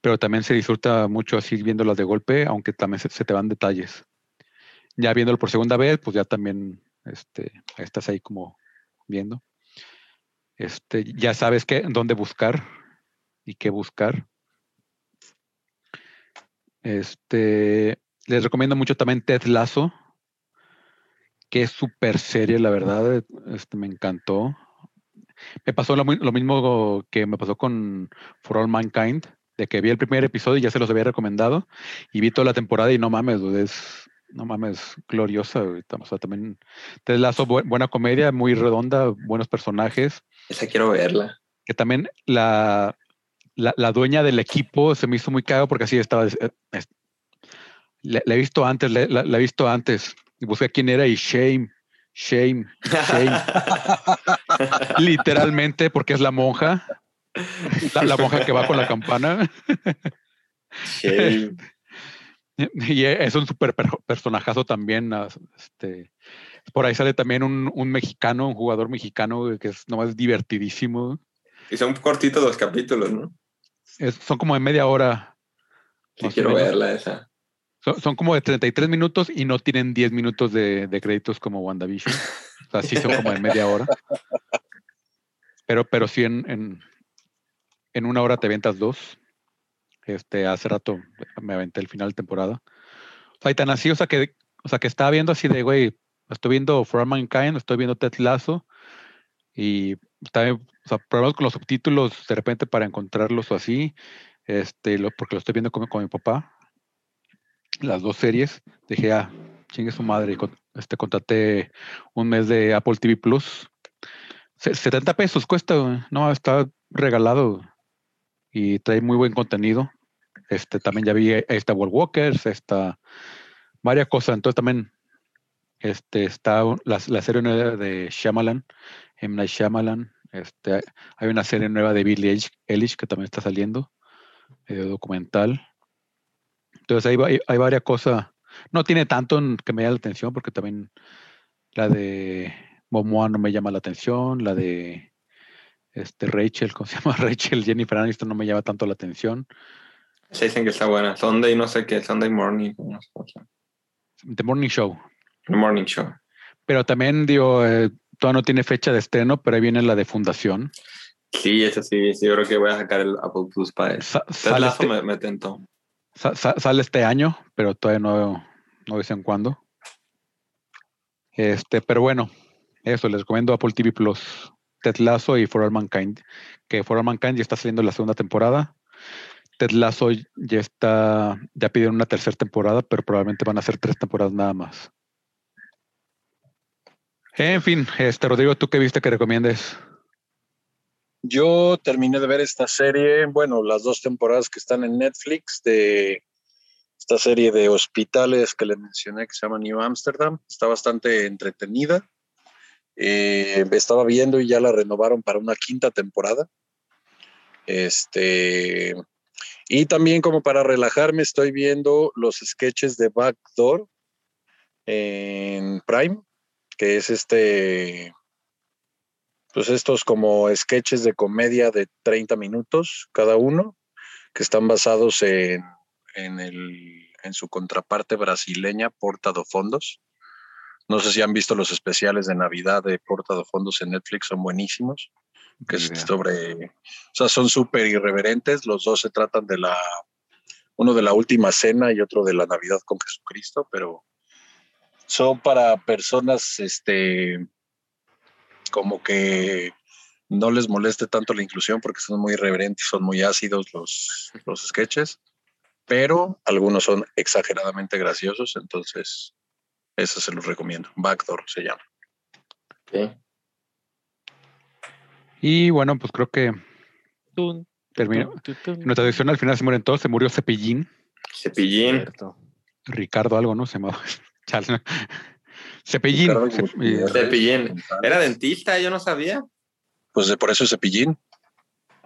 pero también se disfruta mucho así viéndolas de golpe, aunque también se, se te van detalles. Ya viéndolo por segunda vez, pues ya también este, estás ahí como viendo. Este, ya sabes qué, dónde buscar y qué buscar. Este, les recomiendo mucho también Ted Lasso, que es súper serie, la verdad. Este, me encantó. Me pasó lo, lo mismo que me pasó con For All Mankind, de que vi el primer episodio y ya se los había recomendado, y vi toda la temporada y no mames, dude, es, no mames, gloriosa. O sea, también Ted Lasso, bu- buena comedia, muy redonda, buenos personajes Esa quiero verla. que también la, la, la dueña del equipo se me hizo muy caro porque así estaba. eh, La, la he visto antes, la- la he visto antes. Y busqué quién era y shame, shame, shame. Literalmente porque es la monja. La, la monja que va con la campana. Shame. Y es un super per- personajazo también. Este, por ahí sale también un, un mexicano, un jugador mexicano que es nomás divertidísimo. Y son cortitos los capítulos, ¿no? Es- son como de media hora. Sí, quiero verla esa. Son, son como de 33 minutos y no tienen 10 minutos de, de créditos como WandaVision. O sea, sí son como de media hora. Pero, pero sí en, en, en una hora te aventas dos. Este, hace rato me aventé el final de temporada. O sea, y tan así, o sea, que, o sea, que estaba viendo así de, güey, estoy viendo For Mankind, estoy viendo Ted Lasso y también, o sea, problemas con los subtítulos de repente para encontrarlos o así, este, porque lo estoy viendo con, mi papá las dos series, dije, ah, chingue su madre, este, contraté un mes de Apple TV Plus. Se- 70 pesos cuesta, no, está regalado. Y trae muy buen contenido. Este, también ya vi esta World Walkers, está varias cosas, entonces también este, está la, la serie nueva de Shyamalan, M. Night Shyamalan, este, hay una serie nueva de Billie Eilish, que también está saliendo, eh, documental. Entonces va- hay, hay varias cosas. No tiene tanto que me llame la atención porque también La de Momoa no me llama la atención. La de este Rachel, ¿cómo se llama? Rachel, Jennifer Aniston no me llama tanto la atención. Se dicen que está buena. Sunday, no sé qué, Sunday Morning. no sé. The Morning Show. The Morning Show. Pero también, digo, eh, todavía no tiene fecha de estreno, pero ahí viene la de Fundación. Sí, eso sí, sí, yo creo que voy a sacar el Apple Plus para eso. Sale, este, me, me tentó. sa- sa- sale este año, pero todavía no, no dicen cuándo. Este, pero bueno, eso, les recomiendo Apple TV Plus, Ted Lasso y For All Mankind. Que For All Mankind ya está saliendo la segunda temporada. Ted Lasso ya está, ya pidieron una tercera temporada, pero probablemente van a ser tres temporadas nada más. En fin, este Rodrigo, ¿tú qué viste que recomiendes? Yo terminé de ver esta serie, bueno, las dos temporadas que están en Netflix de esta serie de hospitales que le mencioné que se llama New Amsterdam. Está bastante entretenida. Eh, estaba viendo y ya la renovaron para una quinta temporada. Este, y también como para relajarme estoy viendo los sketches de Backdoor en Prime, que es este pues estos como sketches de comedia de 30 minutos cada uno, que están basados en, en, el, en su contraparte brasileña, Porta do Fondos. No sé si han visto los especiales de Navidad de Porta do Fondos en Netflix, son buenísimos. Que es sobre, o sea, son súper irreverentes. Los dos se tratan de la, uno de la última cena y otro de la Navidad con Jesucristo, pero son para personas, este, como que no les moleste tanto la inclusión porque son muy irreverentes, son muy ácidos los, los sketches, pero algunos son exageradamente graciosos, entonces eso se los recomiendo. Backdoor se llama. Ok. Y bueno, pues creo que Tun, terminó. tun, tun, tun. En nuestra edición al final se mueren todos, se murió Cepillín, Cepillín. Cierto. Ricardo algo, ¿no? Se llamaba. Chale. Cepillín. Eh, Cepillín. Era dentista, yo no sabía. Pues de por eso es cepillín.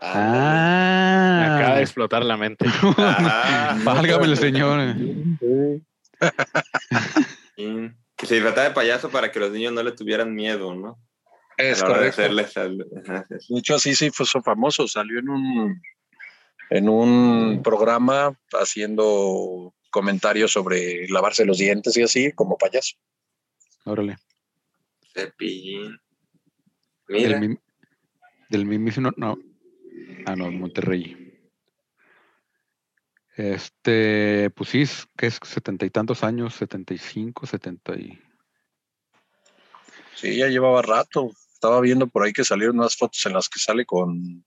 Me acaba Ah, de explotar la mente. Ah, válgame el señor. Que se disfrazaba de payaso para que los niños no le tuvieran miedo, ¿no? Es de correcto. al-. De hecho, así sí fue so famoso. Salió en un, en un programa haciendo comentarios sobre lavarse los dientes y así, como payaso. Órale. Cepillín. Del, Mira. mim- del. No. Ah, no, Monterrey. Este, pues sí, es- que es setenta y tantos años, setenta y cinco, setenta y. Sí, ya llevaba rato. Estaba viendo por ahí que salieron unas fotos en las que sale con,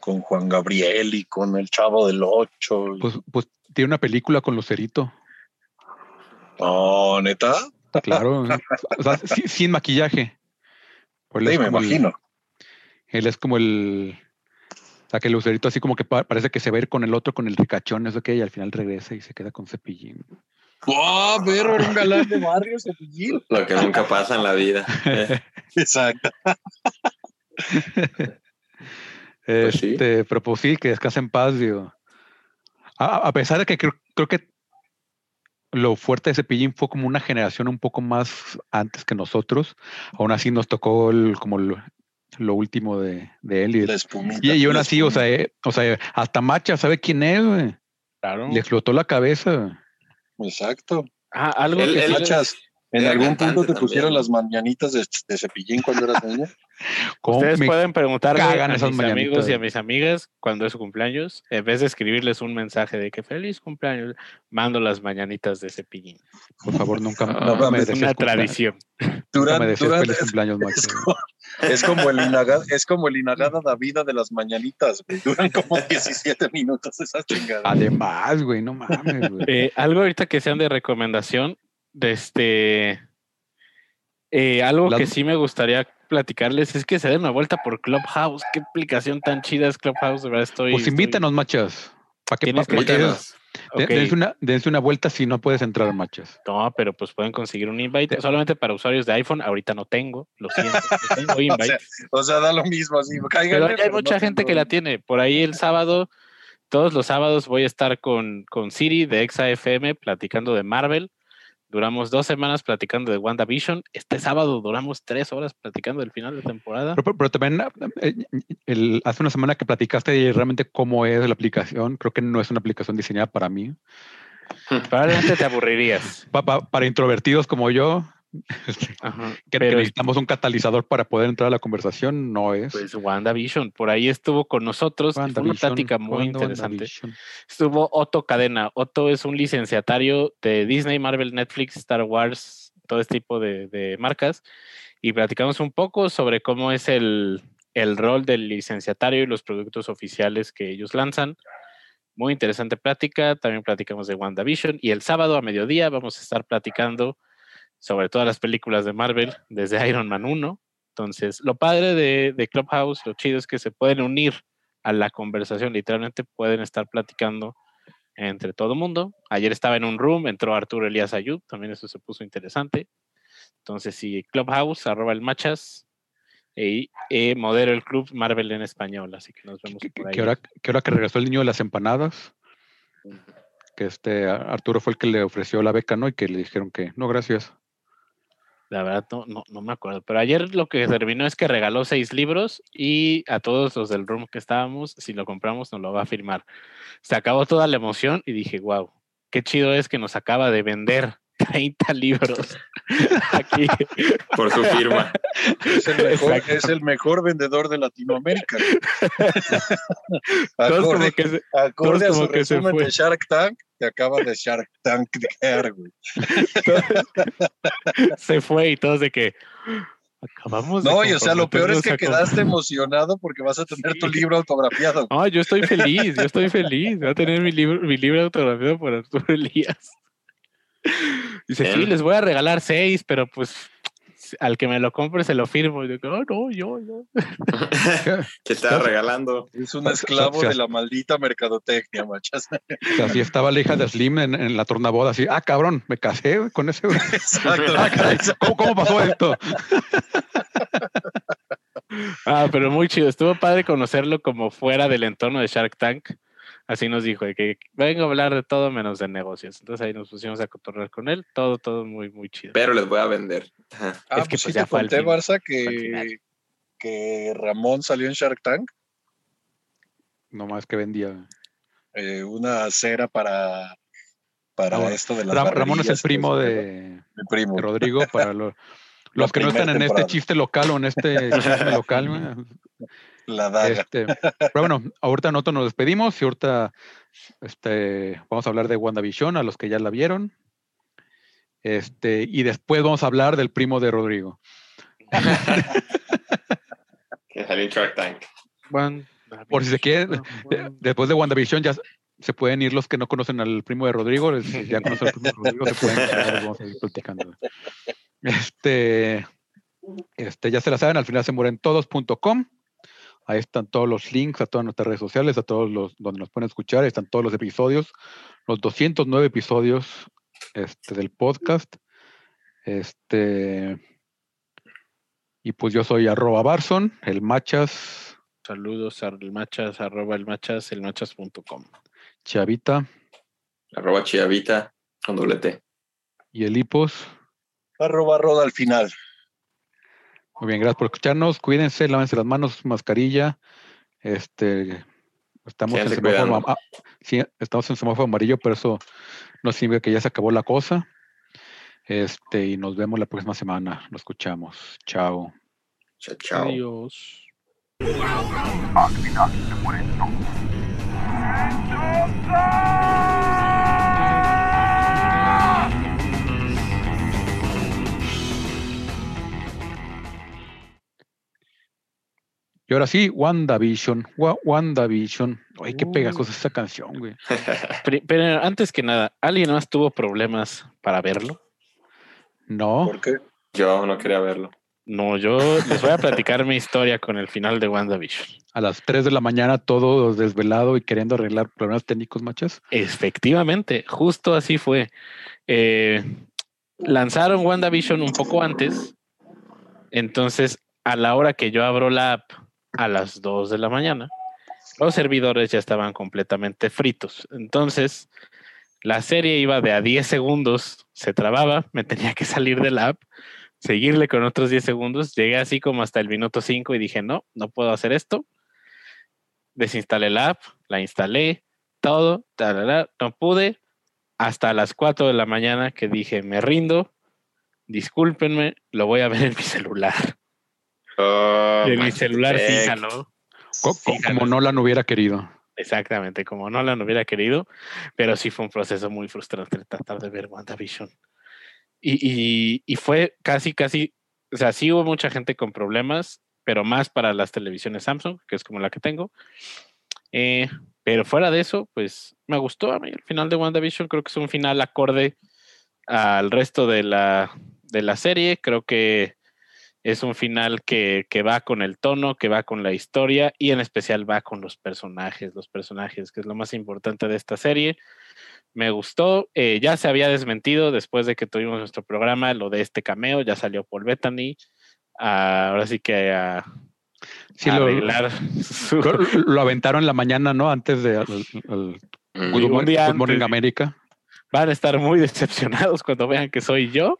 con Juan Gabriel y con el Chavo del Ocho. Pues, pues tiene una película con Lucerito, No, neta. claro. o sea, sin maquillaje. Pues Sí, me el- imagino. Él es como el. O sea, que el Lucerito así como que pa- parece que se va a ir con el otro, con el ricachón, eso que, y al final regresa y se queda con cepillín. ¡Oh, perro! Era un galán de barrio, Cepillín. Lo que nunca pasa en la vida. Eh, Exacto. Pues sí. Este, pero pues sí, que descansa en paz, digo. A, a pesar de que creo, creo que lo fuerte de Cepillín fue como una generación un poco más antes que nosotros, aún así nos tocó el- como lo, lo último de, de él. Y, La espumita. y, y aún la así, o sea, eh, o sea, hasta Macha sabe quién es, güey. Claro. Le explotó la cabeza. Exacto. Ah, algo Él- que él- Machas, ¿en algún punto te pusieron también. las mañanitas de, de Cepillín cuando eras niña? ¿Cómo Ustedes pueden preguntarle a mis mañanitas. amigos y a mis amigas cuando es su cumpleaños, en vez de escribirles un mensaje de que feliz cumpleaños, mando las mañanitas de cepillín. Por favor, nunca, No, nunca me Es una cumpleaños. tradición. Me durante- feliz cumpleaños, Macha. es, como, es como el inagada, es como el inagada Davida de las mañanitas, güey. Duran como 17 minutos esas chingadas. Además, güey, no mames, güey. Eh, algo ahorita que sean de recomendación, de este. eh, algo que sí me gustaría platicarles es que se den una vuelta por Clubhouse. Qué aplicación tan chida es Clubhouse, de verdad estoy. Pues estoy- invítanos, machas. ¿Para que- qué Invítanos. es? De- Ok. dense, una, dense una vuelta si no puedes entrar, machas. No, pero pues pueden conseguir un invite solamente para usuarios de iPhone. Ahorita no tengo, lo siento, no tengo O invite. sea, o sea, da lo mismo así. Pero hay mucha gente que la tiene. Por ahí el sábado, todos los sábados voy a estar con, con Siri de ExaFM platicando de Marvel, Duramos dos semanas platicando de WandaVision. Este sábado duramos tres horas platicando del final de temporada. Pero, pero- pero también eh, el- hace una semana que platicaste de realmente cómo es la aplicación. Creo que no es una aplicación diseñada para mí. Probablemente te aburrirías. Pa- pa- para introvertidos como yo, Ajá. que, Pero necesitamos un catalizador para poder entrar a la conversación, no es. pues WandaVision, por ahí estuvo con nosotros. Fue una plática muy ¿cuándo interesante. Estuvo Otto Cadena. Otto es un licenciatario de Disney, Marvel, Netflix, Star Wars, todo este tipo de, de marcas. Y platicamos un poco sobre cómo es el, el rol del licenciatario y los productos oficiales que ellos lanzan. Muy interesante plática. También platicamos de WandaVision. Y el sábado a mediodía vamos a estar platicando sobre todas las películas de Marvel, desde Iron Man 1. Entonces, lo padre de, de Clubhouse, lo chido es que se pueden unir a la conversación. Literalmente pueden estar platicando entre todo mundo. Ayer estaba en un room, entró Arturo Elías Ayub, también eso se puso interesante. Entonces, sí, Clubhouse, arroba el machas, y eh, modero el club Marvel en español, así que nos vemos que, por ahí. que ahora, que ahora que regresó el niño de las empanadas, que este Arturo fue el que le ofreció la beca, ¿no? Y que le dijeron que no, gracias. La verdad no, no, no me acuerdo, pero ayer lo que terminó es que regaló seis libros y a todos los del room que estábamos, si lo compramos, nos lo va a firmar. Se acabó toda la emoción y dije, wow, qué chido es que nos acaba de vender 30 libros aquí. Por su firma. Es el mejor, Exacto. es el mejor vendedor de Latinoamérica. Acorde que se- acorde a como su que se resumen fue. de Shark Tank, te acaba de Shark Tank de güey. se fue y todos de que acabamos de No, y o sea, lo peor es que quedaste emocionado porque vas a tener tu libro autografiado. No, yo estoy feliz, yo estoy feliz. Voy a tener mi libro, mi libro autografiado por Arturo Elías. Dice, sí, les voy a regalar seis, pero pues al que me lo compre se lo firmo. Y yo, "Oh, no, yo, yo. que estaba regalando. Es un esclavo de la maldita mercadotecnia, machas. O sea, así estaba la hija de Slim en, en la tornaboda, así, ah, cabrón, me casé con ese. güey". Exacto. Ah, caray, ¿cómo, cómo pasó esto? Ah, pero muy chido. Estuvo padre conocerlo como fuera del entorno de Shark Tank. Así nos dijo, de que vengo a hablar de todo menos de negocios. Entonces ahí nos pusimos a cotorrear con él. Todo, todo muy, muy chido. Pero les voy a vender. Ah, Es que, pues sí pues, ya te fue conté, Barça, que, que Ramón salió en Shark Tank, No más que vendía. eh, una cera para, para esto de las Ra- Ramón es el primo de, primo. de Rodrigo para lo- los que no están en este chiste local o en este chisme local. La daga. Este, pero bueno, ahorita nosotros nos despedimos y ahorita este, vamos a hablar de WandaVision, a los que ya la vieron. Este, y después vamos a hablar del primo de Rodrigo. Que salió en Shark Tank. Por si se quiere, de- después de WandaVision ya se pueden ir los que no conocen al primo de Rodrigo. Si ya conocen al primo de Rodrigo, se pueden vamos a ir platicando. Este, este, ya se la saben, al final se mueren todos.com. Ahí están todos los links a todas nuestras redes sociales, a todos los donde nos pueden escuchar. Ahí están todos los episodios, los 209 episodios este, del podcast. Este, y pues yo soy arroba Barson, el Machas, Saludos al machas, arroba el machas, el machas.com. Chavita Arroba chiavita con doble T. y el Hipos. Arroba roda al final. Muy bien, gracias por escucharnos. Cuídense, lávense las manos, mascarilla. Este, estamos en semáforo, ah, sí, estamos en semáforo amarillo, pero eso no significa que ya se acabó la cosa. Este, y nos vemos la próxima semana. Lo escuchamos. Chao. Chao, chao. Adiós. Akminax se mueren todos. Y ahora sí, WandaVision. Wa- WandaVision. Ay, qué pegajosa esta canción, güey. Pero antes que nada, ¿alguien más tuvo problemas para verlo? No. ¿Por qué? Yo no quería verlo. No, yo les voy a platicar mi historia con el final de WandaVision. A las 3 de la mañana, todo desvelado y queriendo arreglar problemas técnicos, machas. Efectivamente, justo así fue. Eh, lanzaron WandaVision un poco antes, entonces a la hora que yo abro la app a las 2 de la mañana, los servidores ya estaban completamente fritos. Entonces, La serie iba de a 10 segundos, se trababa, me tenía que salir del app, seguirle con otros 10 segundos. Llegué así como hasta el minuto 5 y dije, no, no puedo hacer esto. Desinstalé la app, la instalé, todo, tarara, no pude. Hasta las 4 de la mañana que dije, me rindo, discúlpenme, lo voy a ver en mi celular. En mi celular Sí, co- como. Nolan hubiera querido. Exactamente, como no la hubiera querido, pero sí fue un proceso muy frustrante tratar de ver WandaVision. Y, y, y fue casi, casi, o sea, sí hubo mucha gente con problemas, pero más para las televisiones Samsung, que es como la que tengo. Eh, pero fuera de eso, pues me gustó a mí el final de WandaVision, creo que es un final acorde al resto de la, de la serie, creo que es un final que, que va con el tono, que va con la historia y en especial va con los personajes, los personajes, que es lo más importante de esta serie. Me gustó, eh, ya se había desmentido después de que tuvimos nuestro programa, lo de este cameo, ya salió Paul Bettany, a- ahora sí que Sí, a lo, arreglar su- lo- aventaron en la mañana, ¿no? Antes de Mm. Good, Morning- Good. América. Van a estar muy decepcionados cuando vean que soy yo.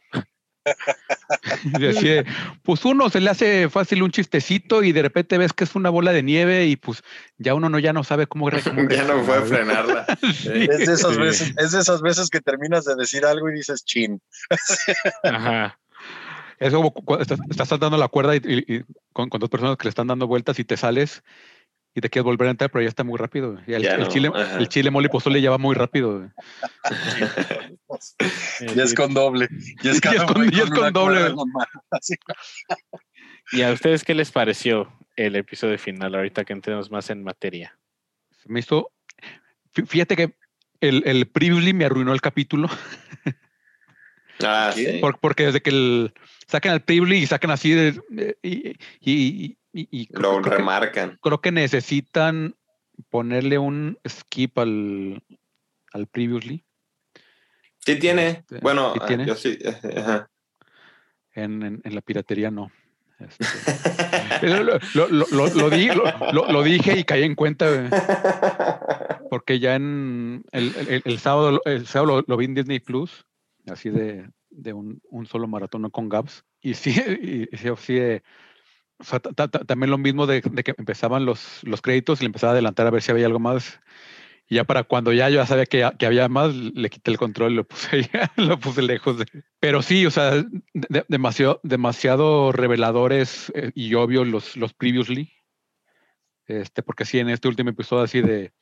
Decía, pues uno se le hace fácil un chistecito y de repente ves que es una bola de nieve y pues ya uno no ya no sabe cómo, Ya no puede frenarla. Sí. Es de, esas Sí. veces, es de esas veces que terminas de decir algo y dices chin. Ajá. Es como estás, estás saltando la cuerda y, y- y con, con dos personas que le están dando vueltas y te sales y te quieres volver a entrar, pero ya está muy rápido. Y el, Ya el no, chile, ajá. el chile mole pozole ya va muy rápido. Ya es con doble. Ya es, Ya es cada con- ya con doble. ¿Y a ustedes qué les pareció el episodio final ahorita que entremos más en materia? Me hizo. fí- Fíjate que el, el previously me arruinó el capítulo. Ah, sí. por- porque desde que el, sacan el previously y sacan así de, eh, y, y- y- y creo- Lo creo que- remarcan. creo que necesitan ponerle un skip al, al previously Sí tiene. Este, Bueno, ¿sí tiene? yo sí. Ajá. en, en- en la piratería no. Este, lo, lo- lo- di- lo- dije y caí en cuenta güey, porque ya en el, el- el sábado, el sábado lo vi en Disney Plus, así de, de un, un solo maratón con Gaps. Y sí, y, y sí, sí, de- o sea, ta- ta- ta- también lo mismo de, de que empezaban los, los créditos y le empezaba a adelantar a ver si había algo más. Y ya para cuando ya yo ya sabía que, que había más, le quité el control y lo puse, allá, lo puse lejos. de- Pero sí, o sea, de- demasiado, demasiado reveladores eh, y obvios los, los previously. Este, porque sí, en este último episodio así de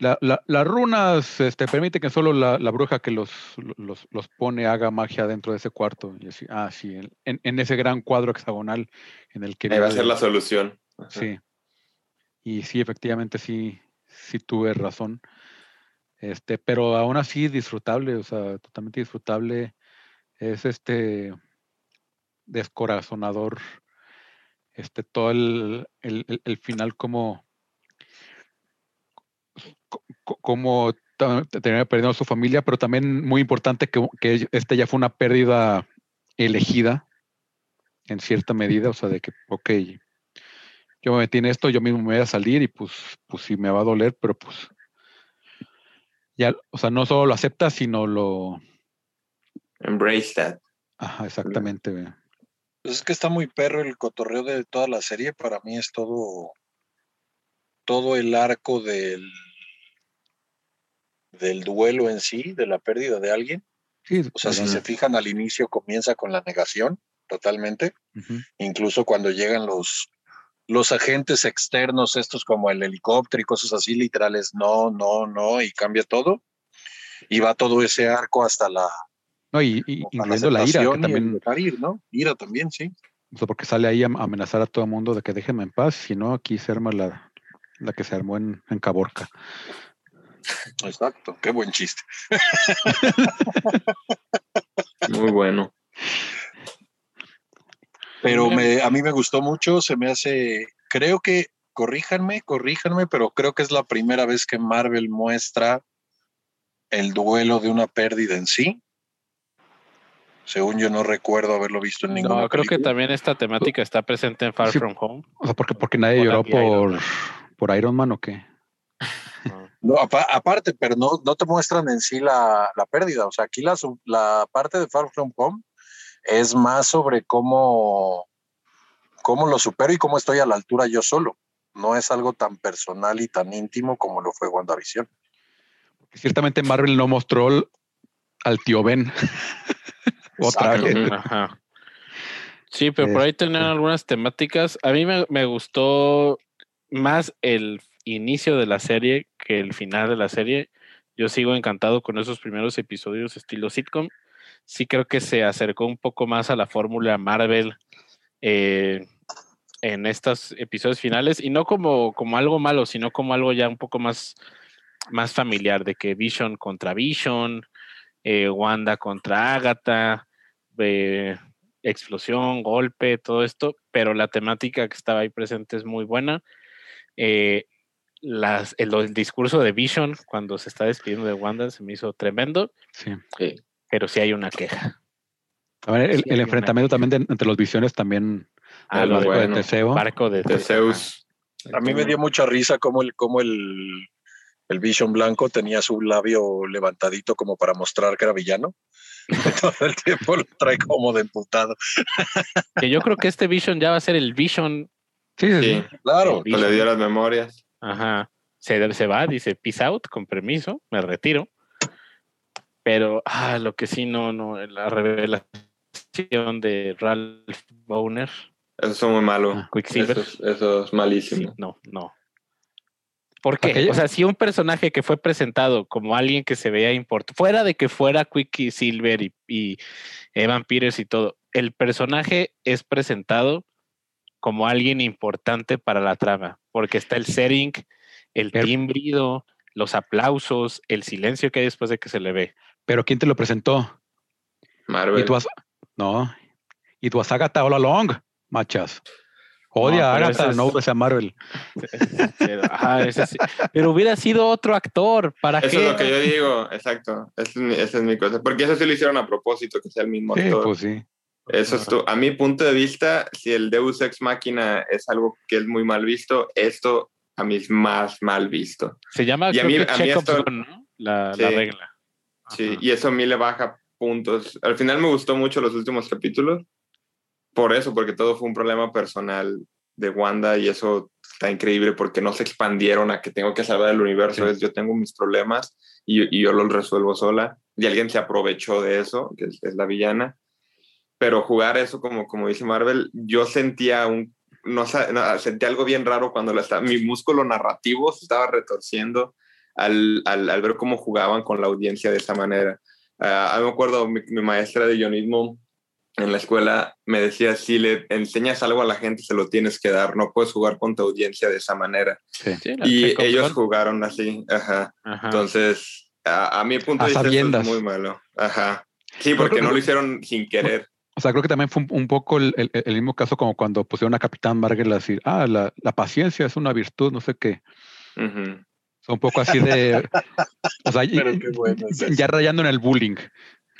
la- la- las runas este, permiten que solo la, la bruja que los, los, los pone haga magia dentro de ese cuarto. Y así, ah, sí, en, en- ese gran cuadro hexagonal en el que Ahí va a ser la solución. Ajá. Sí. Y sí, efectivamente, sí, sí tuve razón. Este, pero aún así disfrutable, o sea, totalmente disfrutable. Es este descorazonador. Este, todo el, el- el final como co- co- como ta- termina perdiendo a su familia, pero también muy importante que, que este ya fue una pérdida elegida en cierta medida, o sea, de que, ok, yo me metí en esto, yo mismo me voy a salir y pues, pues sí me va a doler, pero pues ya, o sea, no solo lo aceptas, sino lo, Embrace that. ajá, exactamente. Pues es que está muy perro el cotorreo de toda la serie. Para mí es todo, todo el arco del, del duelo en sí, de la pérdida de alguien. Sí, O sea, si se fijan al inicio comienza con la negación totalmente. Incluso cuando llegan los, los agentes externos, estos como el helicóptero y cosas así, literales, no, no, no, y cambia todo. Y va todo ese arco hasta la, No, y, y- incluyendo la ira, que también, ir, ¿no? Ira también, sí. o sea, porque sale ahí a a amenazar a todo el mundo de que déjenme en paz, si no, aquí se arma la, la que se armó en, en Caborca. Exacto. Qué buen chiste. Muy bueno. Pero me, a mí me gustó mucho, se me hace, creo que, corríjanme, corríjanme, pero creo que es la primera vez que Marvel muestra el duelo de una pérdida en sí. Según yo no recuerdo haberlo visto en ninguna No, creo que también esta temática está presente en Far Sí. From Home. O sea, porque, porque nadie Por lloró por, por Iron Man o qué. ¿no? No, apa- aparte, pero no, no te muestran en sí la, la pérdida. O sea, aquí la, la parte de Far From Home es más sobre cómo, cómo lo supero y cómo estoy a la altura yo solo. No es algo tan personal y tan íntimo como lo fue WandaVision. Ciertamente Marvel no mostró al tío Ben. Otra vez. Ajá. Sí, pero por ahí tenían Este. algunas temáticas. A mí me, me gustó más el inicio de la serie que el final de la serie. Yo sigo encantado con esos primeros episodios estilo sitcom. Sí creo que se acercó un poco más a la fórmula Marvel eh, en estos episodios finales y no como, como algo malo, sino como algo ya un poco más, más familiar, de que Vision contra Vision, eh, Wanda contra Agatha, eh, explosión, golpe, todo esto, pero la temática que estaba ahí presente es muy buena. Las, el, el discurso de Vision cuando se está despidiendo de Wanda se me hizo tremendo, Sí. pero sí hay una queja. A ver, el, Sí, el hay una enfrentamiento también de- entre los visiones también. Ah, el lo de barco de bueno. Teseo. barco de De Zeus. A mí me dio mucha risa cómo el, cómo el, el Vision blanco tenía su labio levantadito como para mostrar que era villano. Todo el tiempo lo trae como de emputado. Que yo creo que este Vision ya va a ser el Vision. Sí, sí, Sí. Claro. pues le dio las memorias. Ajá. Se, se va, dice peace out, con permiso, me retiro. Pero ah, lo que sí no, no, la revelación de Ralph Bowner, Eso es muy malo. Ah, Quicksilver. Eso es, eso es Sí, malísimo. no, no. ¿Por qué? Aquella- O sea, si un personaje que fue presentado como alguien que se veía importante, fuera de que fuera Quicksilver y, y Evan Peters y todo, el personaje es presentado como alguien importante para la trama, porque está el setting, el Pero- timbrido, los aplausos, el silencio que hay después de que se le ve. Pero ¿quién te lo presentó? Marvel. Y. No. Y has Agatha all along, machas. Odia No, a Agatha, es- no ves a Marvel. Pero, ajá, ese sí. Pero hubiera sido otro actor, ¿para Eso qué? es lo que yo digo, exacto. Esa es, mi, esa es mi cosa. Porque eso sí lo hicieron a propósito, que sea el mismo Sí, actor. pues sí. Eso es tu- a mi punto de vista, si el Deus Ex Máquina es algo que es muy mal visto, esto a mí es más mal visto. Se llama Y a mí- a mí esto- ¿no? La, Sí. la regla. Sí, Ajá. y eso a mí le baja puntos. Al final me gustó mucho los últimos capítulos, por eso, porque todo fue un problema personal de Wanda y eso está increíble porque no se expandieron a que tengo que salvar el universo, Sí. es yo tengo mis problemas y, y yo los resuelvo sola y alguien se aprovechó de eso, que es, es la villana. Pero jugar eso como, como dice Marvel, yo sentía un... No, no, sentía algo bien raro cuando lo estaba, mi músculo narrativo se estaba retorciendo al, al, al ver cómo jugaban con la audiencia de esa manera. Ah, me acuerdo, mi, mi maestra de guionismo en la escuela me decía, si le enseñas algo a la gente, se lo tienes que dar, no puedes jugar con tu audiencia de esa manera. sí. Sí, Y ellos jugaron así, ajá. Ajá. Entonces, a, a mi punto A de vista, es muy malo. Ajá. Sí, porque no lo hicieron sin querer. O sea, creo que también fue un, un poco el, el- el mismo caso como cuando pusieron a Capitán Marvel a decir, ah, la, la paciencia es una virtud, no sé qué. O sea, un poco así de... o sea, y- Pero qué bueno es eso. ya rayando en el bullying.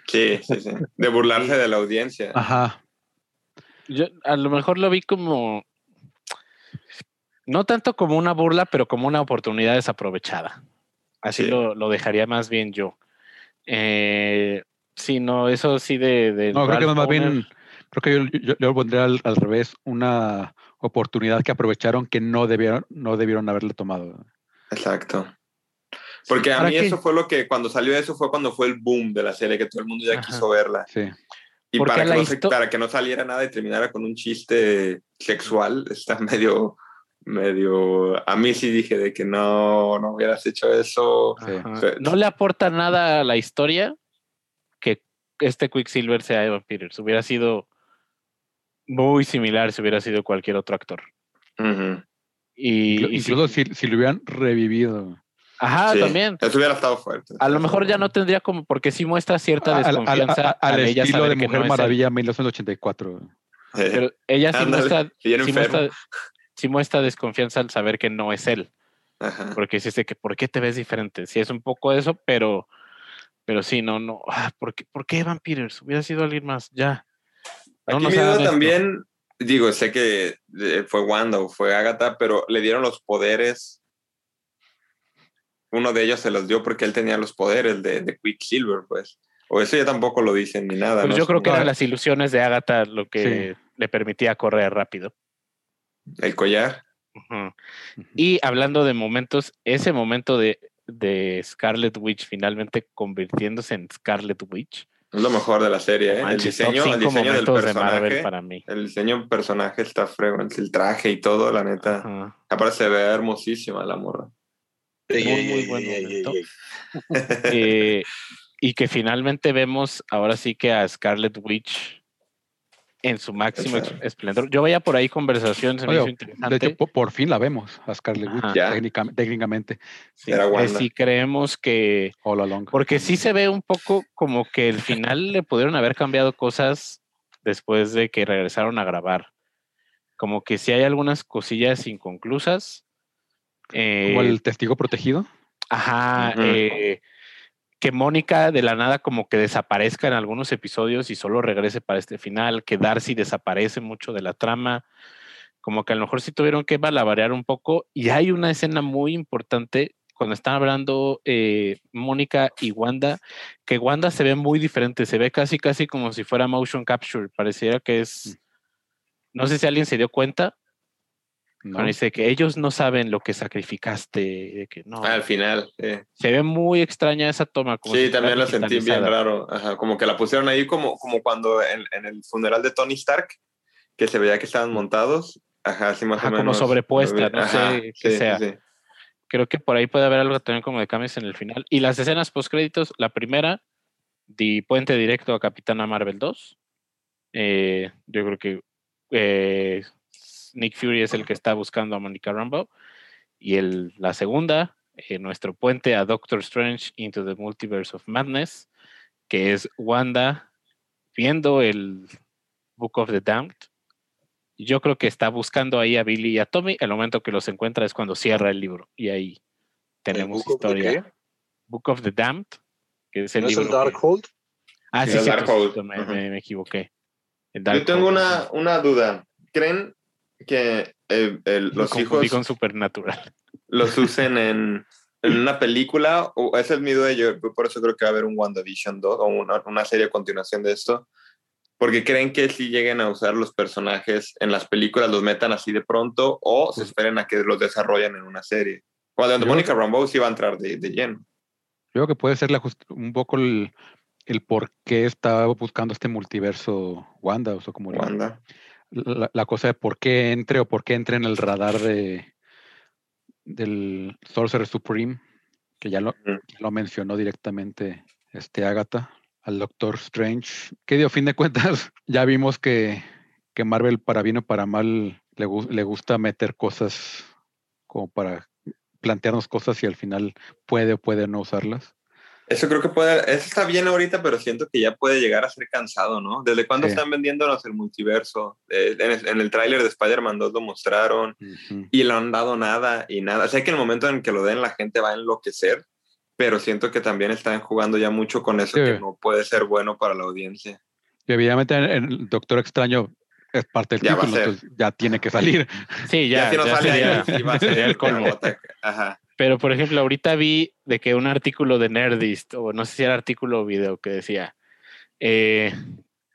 Sí, sí, sí. De burlarse de la audiencia. Ajá. Yo a lo mejor lo vi como, no tanto como una burla, pero como una oportunidad desaprovechada. Así Sí. lo, lo dejaría más bien yo. Eh, sí, no, eso sí de... de No, creo que más bien, creo que yo, yo, yo lo pondría al, al revés, una oportunidad que aprovecharon que no debieron, no debieron haberle tomado. Exacto. Porque a ¿Para mí qué? eso fue lo que, cuando salió eso fue cuando fue el boom de la serie, que todo el mundo ya Ajá. quiso verla. Sí. Y para que, no se- para que no saliera nada y terminara con un chiste sexual, está medio, medio... A mí sí dije de que no, no hubieras hecho eso. Sí. No le aporta nada a la historia este Quicksilver sea Evan Peters. Hubiera sido muy similar si hubiera sido cualquier otro actor. Ujú. Y, Inclu- y Incluso si, si lo hubieran revivido. ajá, Sí, también. Eso hubiera estado fuerte. A lo mejor ya no tendría como, porque sí muestra cierta Al, al- desconfianza al- al al ella estilo de Mujer no es. Maravilla 1984. Sí. Pero ella sí Ándale, muestra, sí muestra, sí muestra desconfianza al saber que no es él. Ajá. Porque dice que ¿por qué te ves diferente? Sí, es un poco eso, pero, pero sí, no, no. ah, ¿por, qué, ¿Por qué Evan Peters? Hubiera sido alguien más, ya. No Aquí mi duda hagan esto. también, digo, sé que eh, fue Wanda o fue Agatha, pero le dieron los poderes uno de ellos se los dio porque él tenía los poderes de, de Quicksilver, pues. O eso ya tampoco lo dicen ni nada. Pues ¿no? yo creo que eran las ilusiones de Agatha lo que le permitía correr rápido. El collar. Y hablando de momentos, ese momento de, de Scarlet Witch finalmente convirtiéndose en Scarlet Witch. Es lo mejor de la serie, ¿eh? El diseño, el cinco diseño del momentos de Marvel personaje. para mí. El diseño del personaje está fregón. El traje y todo, la neta. Ajá. Aparte se ve hermosísima la morra. Muy, muy buen momento. Eh, y que finalmente vemos ahora sí que a Scarlet Witch en su máximo esplendor. Yo veía por ahí conversaciones, se me Oye, hizo de interesante. hecho, po- por, fin la vemos a Scarlet Witch técnicamente, sí, era que si creemos que all along. Porque sí se ve un poco como que el final le pudieron haber cambiado cosas después de que regresaron a grabar. Como que sí hay algunas cosillas inconclusas. Eh, Como el testigo protegido. Ajá, eh, que Mónica de la nada como que desaparezca en algunos episodios y solo regrese para este final, que Darcy desaparece mucho de la trama, como que a lo mejor sí tuvieron que balabarear un poco. Y hay una escena muy importante cuando están hablando eh, Mónica y Wanda, que Wanda se ve muy diferente, se ve casi casi como si fuera motion capture, pareciera que es, no sé si alguien se dio cuenta, ¿no? cuando dice que ellos no saben lo que sacrificaste, de que no, Ah, al final. sí. se ve muy extraña esa toma. Como Sí, también la sentí bien raro. Ajá, como que la pusieron ahí como, como cuando en, en el funeral de Tony Stark, que se veía que estaban montados. Ajá, así más Ajá, o como menos. sobrepuesta, no Ajá, sé qué sí, sea. sí. Creo que por ahí puede haber algo también como de cambios en el final. Y las escenas postcréditos, la primera, de puente directo a Capitana Marvel 2. Eh, yo creo que eh, Nick Fury es el que está buscando a Monica Rambeau. Y el, la segunda, eh, nuestro puente a Doctor Strange into the Multiverse of Madness, que es Wanda viendo el Book of the Damned. Yo creo que está buscando ahí a Billy y a Tommy. El momento que los encuentra es cuando cierra el libro. Y ahí tenemos Book historia. Book of the Damned, que es el ¿No es libro. que- Darkhold? Ah, Sí, sí, el sí, Darkhold. me, me- me equivoqué. Yo tengo una, sí. una duda. ¿Creen que eh, el- los hijos con Supernatural. los usen en, en una película? O esa es mi duda. Yo por eso creo que va a haber un WandaVision 2 o una, una serie a continuación de esto. Porque creen que si lleguen a usar los personajes en las películas, los metan así de pronto o se esperen a que los desarrollen en una serie. Cuando Mónica Rambeau sí va a entrar de, de lleno. Yo creo que puede ser la just- un poco el, el por qué está buscando este multiverso Wanda, o sea, como Wanda. la, la cosa de por qué entre o por qué entre en el radar de del Sorcerer Supreme, que ya lo, ya lo mencionó directamente este Agatha, al Doctor Strange, que dio fin de cuentas, ya vimos que, que Marvel para bien o para mal le, le gusta meter cosas como para plantearnos cosas y al final puede o puede no usarlas. Eso creo que puede, eso está bien ahorita, pero siento que ya puede llegar a ser cansado, ¿no? ¿Desde cuándo Sí. están vendiéndonos el multiverso? Eh, en, el- en el tráiler de Spider-Man 2 lo mostraron Ujú. y lo han dado nada y nada. Sé que en el momento en que lo den la gente va a enloquecer, pero siento que también están jugando ya mucho con eso Sí. que no puede ser bueno para la audiencia. Y evidentemente el Doctor Extraño es parte del Ya va a título, ser. entonces ya tiene que salir. Sí, ya, si no ya sale sería- ahí, sí va a ser el colmo. Ajá. Pero, por ejemplo, ahorita vi de que un artículo de Nerdist, o no sé si era artículo o video, que decía eh,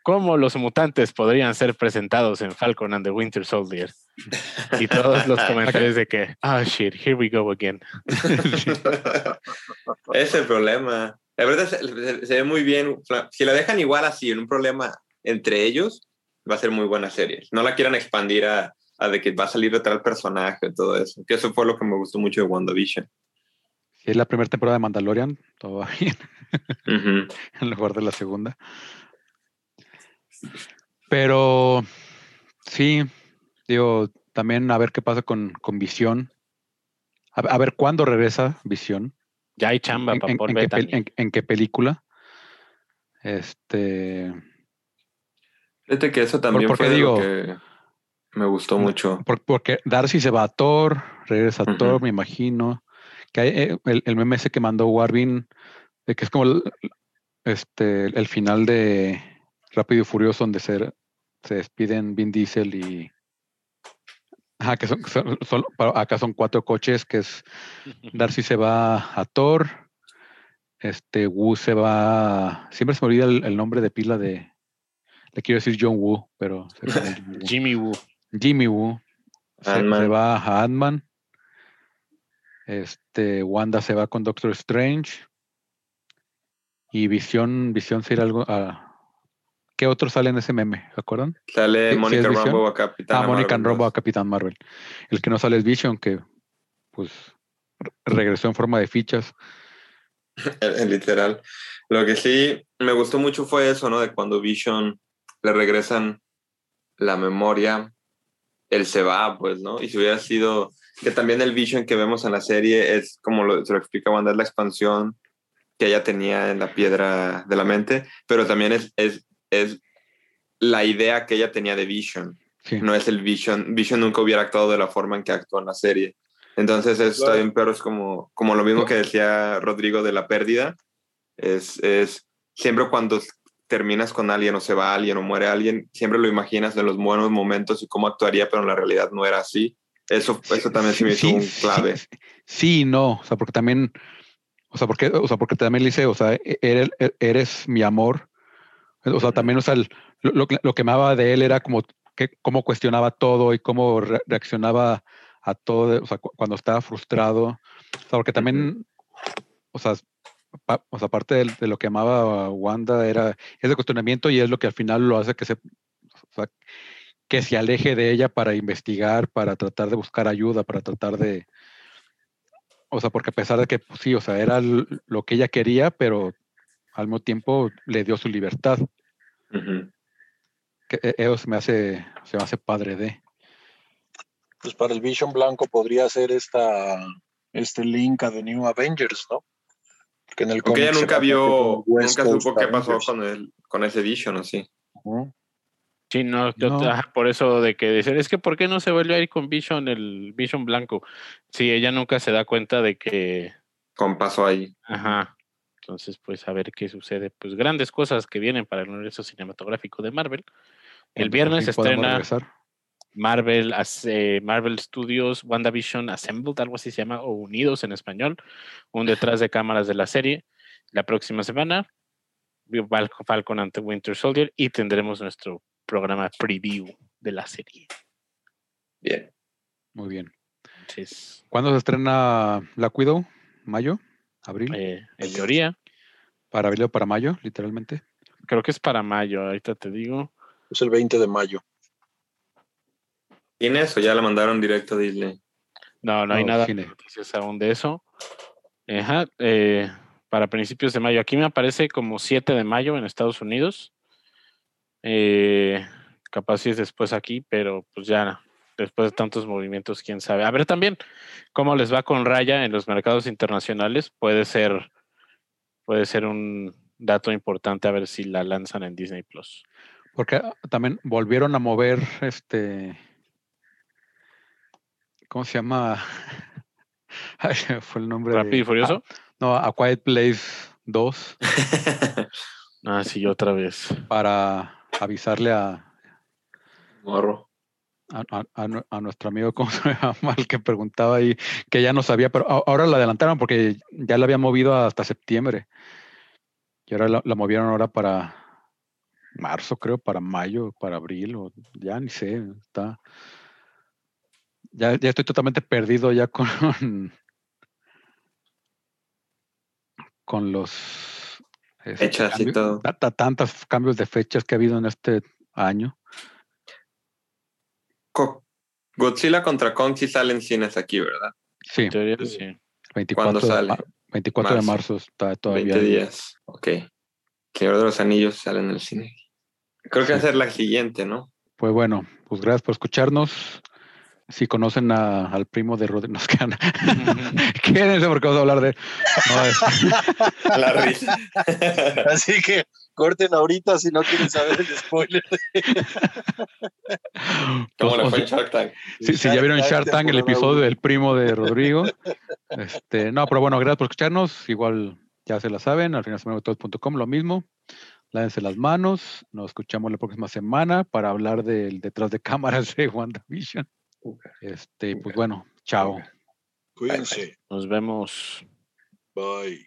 cómo los mutantes podrían ser presentados en Falcon and the Winter Soldier. Y todos los comentarios de que, ah, shit, here we go again. es el problema. La verdad se, se- se ve muy bien. Si la dejan igual así, en un problema entre ellos, va a ser muy buena serie. No la quieran expandir a, a de que va a salir de tal personaje, todo eso. Que eso fue lo que me gustó mucho de WandaVision. Si es la primera temporada de Mandalorian, todo va bien, Ujú. en lugar de la segunda. Pero sí, digo, también a ver qué pasa con, con Visión. A, a ver cuándo regresa Visión. Ya hay chamba En, para en- por en qué, pel- Bethany. en- en qué película. Este. Fíjate que eso también porque fue lo digo- que me gustó mucho. por- porque Darcy se va a Thor, regresa a. Thor, me imagino. Que hay, eh, el, el meme ese que mandó Warvin, de que es como el, este, el final de Rápido y Furioso, donde se, se despiden Vin Diesel y Ajá, que son, son- son- pa- acá son cuatro coches, que es Darcy se va a Thor, este Wu se va, siempre se me olvida el, el nombre de pila de, le quiero decir John Wu, pero se Jimmy Woo. Jimmy Woo. Se, va a Ant-Man, este Wanda se va con Doctor Strange y Visión, Visión se irá algo a, ¿qué otro sale en ese meme? ¿Se acuerdan? Sale Sí, sí, Mónica Visión. Rambo a Capitana Ah, Mónica Marvel Rambo a 2. Capitán Marvel. El que no sale es Vision, que pues re- regresó en forma de fichas. Literal. Lo que sí me gustó mucho fue eso, ¿no? De cuando Vision le regresan la memoria, él se va, pues, ¿no? Y si hubiera sido, que también el Vision que vemos en la serie es, como lo, se lo explica Wanda, es la expansión que ella tenía en la piedra de la mente, pero también es, es, es la idea que ella tenía de Vision, Sí. no es el Vision. Vision nunca hubiera actuado de la forma en que actuó en la serie. Entonces está Claro. bien, pero es como, como lo mismo que decía Rodrigo de la pérdida. Es, es siempre cuando terminas con alguien o se va alguien o muere alguien, siempre lo imaginas en los buenos momentos y cómo actuaría, pero en la realidad no era así. Eso, eso también se me hizo Sí, un sí, clave. sí, sí no. O sea, porque también, o sea, porque, o sea, porque también le dice, o sea, e- eres, eres mi amor. O sea, también, o sea, el- lo, lo que- amaba de él era como que cómo cuestionaba todo y cómo re- reaccionaba a todo, o sea, cu- cuando estaba frustrado. O sea, porque también, o sea, o sea, de, lo que amaba a Wanda era ese cuestionamiento y es lo que al final lo hace que se, o sea, que se aleje de ella para investigar, para tratar de buscar ayuda, para tratar de, o sea, porque a pesar de que pues, sí, o sea, era lo que ella quería, pero al mismo tiempo le dio su libertad, que e- eso se me hace, se me hace padre de. Pues para el Vision Blanco podría ser esta, este link a The New Avengers, ¿no? Porque en el Porque ella nunca vio, nunca supo qué pasó con, el, con ese Vision, ¿o sí? No, yo- No. ajá, por eso de que decir, es que ¿por qué no se vuelve a ir con Vision, el Vision blanco? Sí, ella nunca se da cuenta de que, Con pasó ahí. ajá, entonces pues a ver qué sucede. Pues grandes cosas que vienen para el universo cinematográfico de Marvel. El viernes estrena regresar. Marvel, hace- Marvel Studios, WandaVision Assembled, algo así se llama, o Unidos en español, un detrás de cámaras de la serie. La próxima semana, Falcon ante Winter Soldier y tendremos nuestro programa preview de la serie. Bien. Muy bien. Entonces, ¿Cuándo se estrena Black Widow? ¿Mayo? ¿Abril? eh, en teoría, ¿Para abril o para mayo, literalmente? creo que es para mayo, ahorita te digo. Es el 20 de mayo. ¿Tiene eso? Ya la mandaron directo a Disney. No, no hay No, nada de noticias aún de eso. Ajá, eh, para principios de mayo. Aquí me aparece como 7 de mayo en Estados Unidos. Eh, capaz si es después aquí, pero pues ya después de tantos movimientos, quién sabe. A ver también cómo les va con Raya en los mercados internacionales. Puede ser, puede ser un dato importante a ver si la lanzan en Disney Plus. Porque también volvieron a mover este. ¿Cómo se llama? Ay, fue el nombre. de- Rápido y Furioso. Ah, no, A Quiet Place 2 Ah, sí, otra vez. para avisarle a, Morro. a, a- a nu- a nuestro amigo, ¿cómo se llama? El que preguntaba ahí, que ya no sabía, pero ahora la adelantaron porque ya la habían movido hasta septiembre. Y ahora la, la movieron ahora para marzo, creo, para mayo, para abril, o ya ni sé, está. Ya, ya estoy totalmente perdido ya con, con los este, Fechas y todo. ta- ta- tantos cambios de fechas que ha habido en este año. Co- Godzilla contra Kong sí sale en cines aquí, ¿verdad? Sí, En teoría, sí. 24, ¿Cuándo de, sale? mar- 24 de Marzo. está todavía. 20 ahí. días. Ok. Señor de los Anillos sale en el cine. Creo que va a ser la siguiente, ¿no? Pues bueno, pues gracias por escucharnos. Si conocen a- al primo de Rodri, nos quedan. Quédense porque vamos a hablar de. No, es- La risa. Así que corten ahorita si no quieren saber el spoiler. ¿Cómo le pues, fue o en sea, Shark Tank? si, si ya vieron Shark Tank, el episodio del primo de Rodrigo. Este, no, pero bueno, gracias por escucharnos. Igual ya se la saben, al final lo mismo. Lávense las manos. Nos escuchamos la próxima semana para hablar del detrás de cámaras de WandaVision. Este, pues bueno, chao. Cuídense. Nos vemos. Bye.